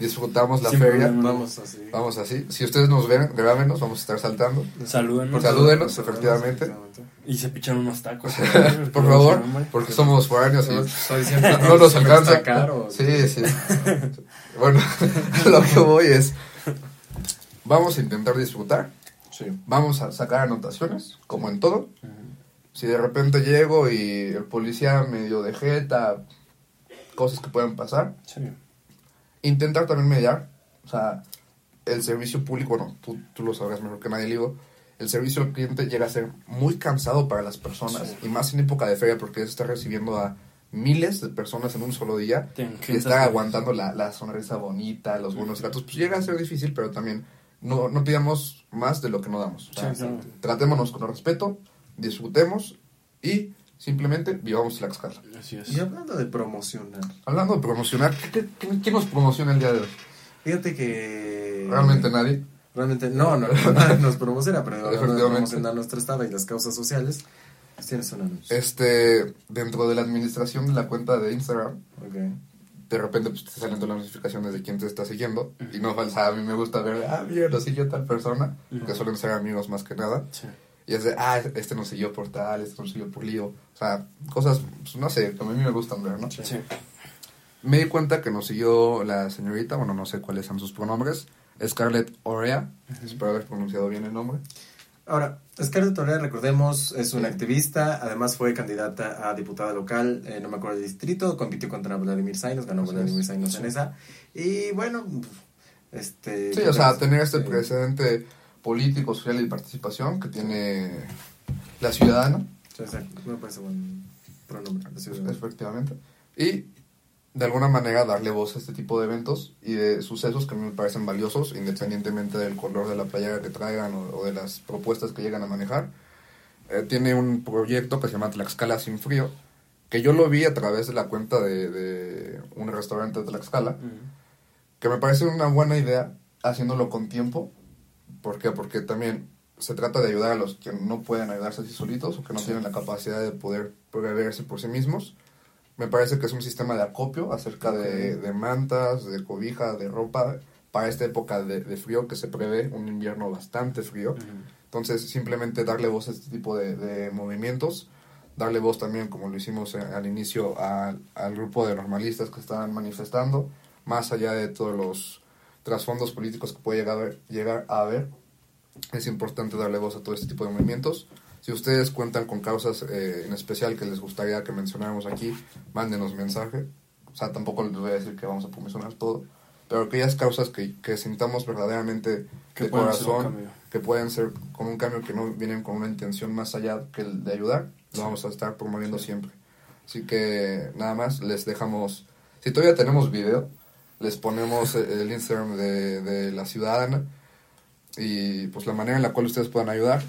disfrutamos la feria. Vamos así. Vamos así. Si ustedes nos ven, grábenos, vamos a estar saltando. Salúdenos. Salúdenos, efectivamente. Y se pichan unos tacos. Por favor, porque somos foráneos y Soy siempre, no nos alcanza. caro. Sí, sí. Bueno, lo que voy es, vamos a intentar disfrutar. Sí. Vamos a sacar anotaciones, como en todo. Si de repente llego y el policía medio de jeta, cosas que pueden pasar, Sí. Intentar también mediar, o sea, el servicio público, bueno, tú, tú lo sabrás mejor que nadie, Ligo, el servicio al cliente llega a ser muy cansado para las personas, y más en época de feria, porque está recibiendo a miles de personas en un solo día, y está aguantando la, la sonrisa bonita, los buenos tratos, pues llega a ser difícil, pero también no, no pidamos más de lo que no damos. O sea, Sí, tratémonos con respeto, disfrutemos y simplemente vivamos Tlaxcala. Así es. Y hablando de promocionar, Hablando de promocionar, ¿qué, qué, qué nos promociona el día de hoy? fíjate que... Realmente nadie. Realmente, no, no, no nos promociona, pero hablando de promocionar nuestro estado y las causas sociales, pues tienes un anuncio. Este, dentro de la administración de la cuenta de Instagram, Ok. de repente pues, te salen todas las notificaciones de quién te está siguiendo. Y no falta, a mí me gusta ver, ah, mira, lo siguió tal persona, que suelen ser amigos más que nada. Sí. Y es de, ah, este nos siguió por tal, este nos siguió por lío. O sea, cosas, pues, no sé, que a mí me gustan ver, ¿no? Sí. Me di cuenta que nos siguió la señorita, bueno, no sé cuáles son sus pronombres, Scarlett Orea. Espero haber pronunciado bien el nombre. Ahora, Scarlett Torrea, recordemos, es una activista, además fue candidata a diputada local, eh, no me acuerdo del distrito, compitió contra Vladimir Zainos, ganó Así Vladimir. Zainos en esa. Y bueno, este... Sí, o sea, tener este sí. precedente político, social y participación que tiene la ciudadana, exacto, me parece buen pronombre. efectivamente, y de alguna manera darle voz a este tipo de eventos y de sucesos que a mí me parecen valiosos, independientemente del color de la playera que traigan o, o de las propuestas que llegan a manejar. Eh, tiene un proyecto que se llama Tlaxcala Sin Frío, que yo lo vi a través de la cuenta de, de un restaurante de Tlaxcala, que me parece una buena idea haciéndolo con tiempo. ¿Por qué? Porque también se trata de ayudar a los que no pueden ayudarse así solitos o que no tienen la capacidad de poder preverse por sí mismos. Me parece que es un sistema de acopio acerca de, de mantas, de cobija, de ropa para esta época de, de frío que se prevé un invierno bastante frío. Entonces, simplemente darle voz a este tipo de, de movimientos, darle voz también, como lo hicimos eh, al inicio, al- al grupo de normalistas que estaban manifestando, más allá de todos los trasfondos políticos que puede llegar a, haber, llegar a haber, es importante darle voz a todo este tipo de movimientos. Si ustedes cuentan con causas eh, en especial que les gustaría que mencionáramos aquí, mándenos mensaje. O sea, tampoco les voy a decir que vamos a mencionar todo, pero aquellas causas que, que sintamos verdaderamente Que de corazón, que pueden ser con un cambio que no vienen con una intención más allá que el de ayudar, lo vamos a estar promoviendo siempre. Así que nada más, les dejamos, si todavía tenemos video, les ponemos el Instagram de, de la ciudadana y pues la manera en la cual ustedes puedan ayudar.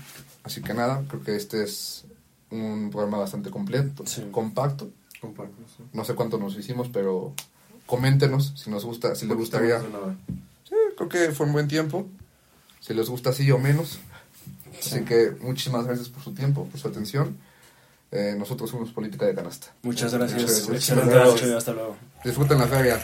Así que nada, creo que este es un programa bastante completo, compacto. Compacto, sí. No sé cuánto nos hicimos, pero coméntenos si nos gusta, si les gustaría. Sí, creo que fue un buen tiempo. Si les gusta así o menos. Así que muchísimas gracias por su tiempo, por su atención. Eh, nosotros somos Política de Canasta. Muchas gracias. Muchas gracias. Excelente noche. Hasta luego. Disfruten la feria.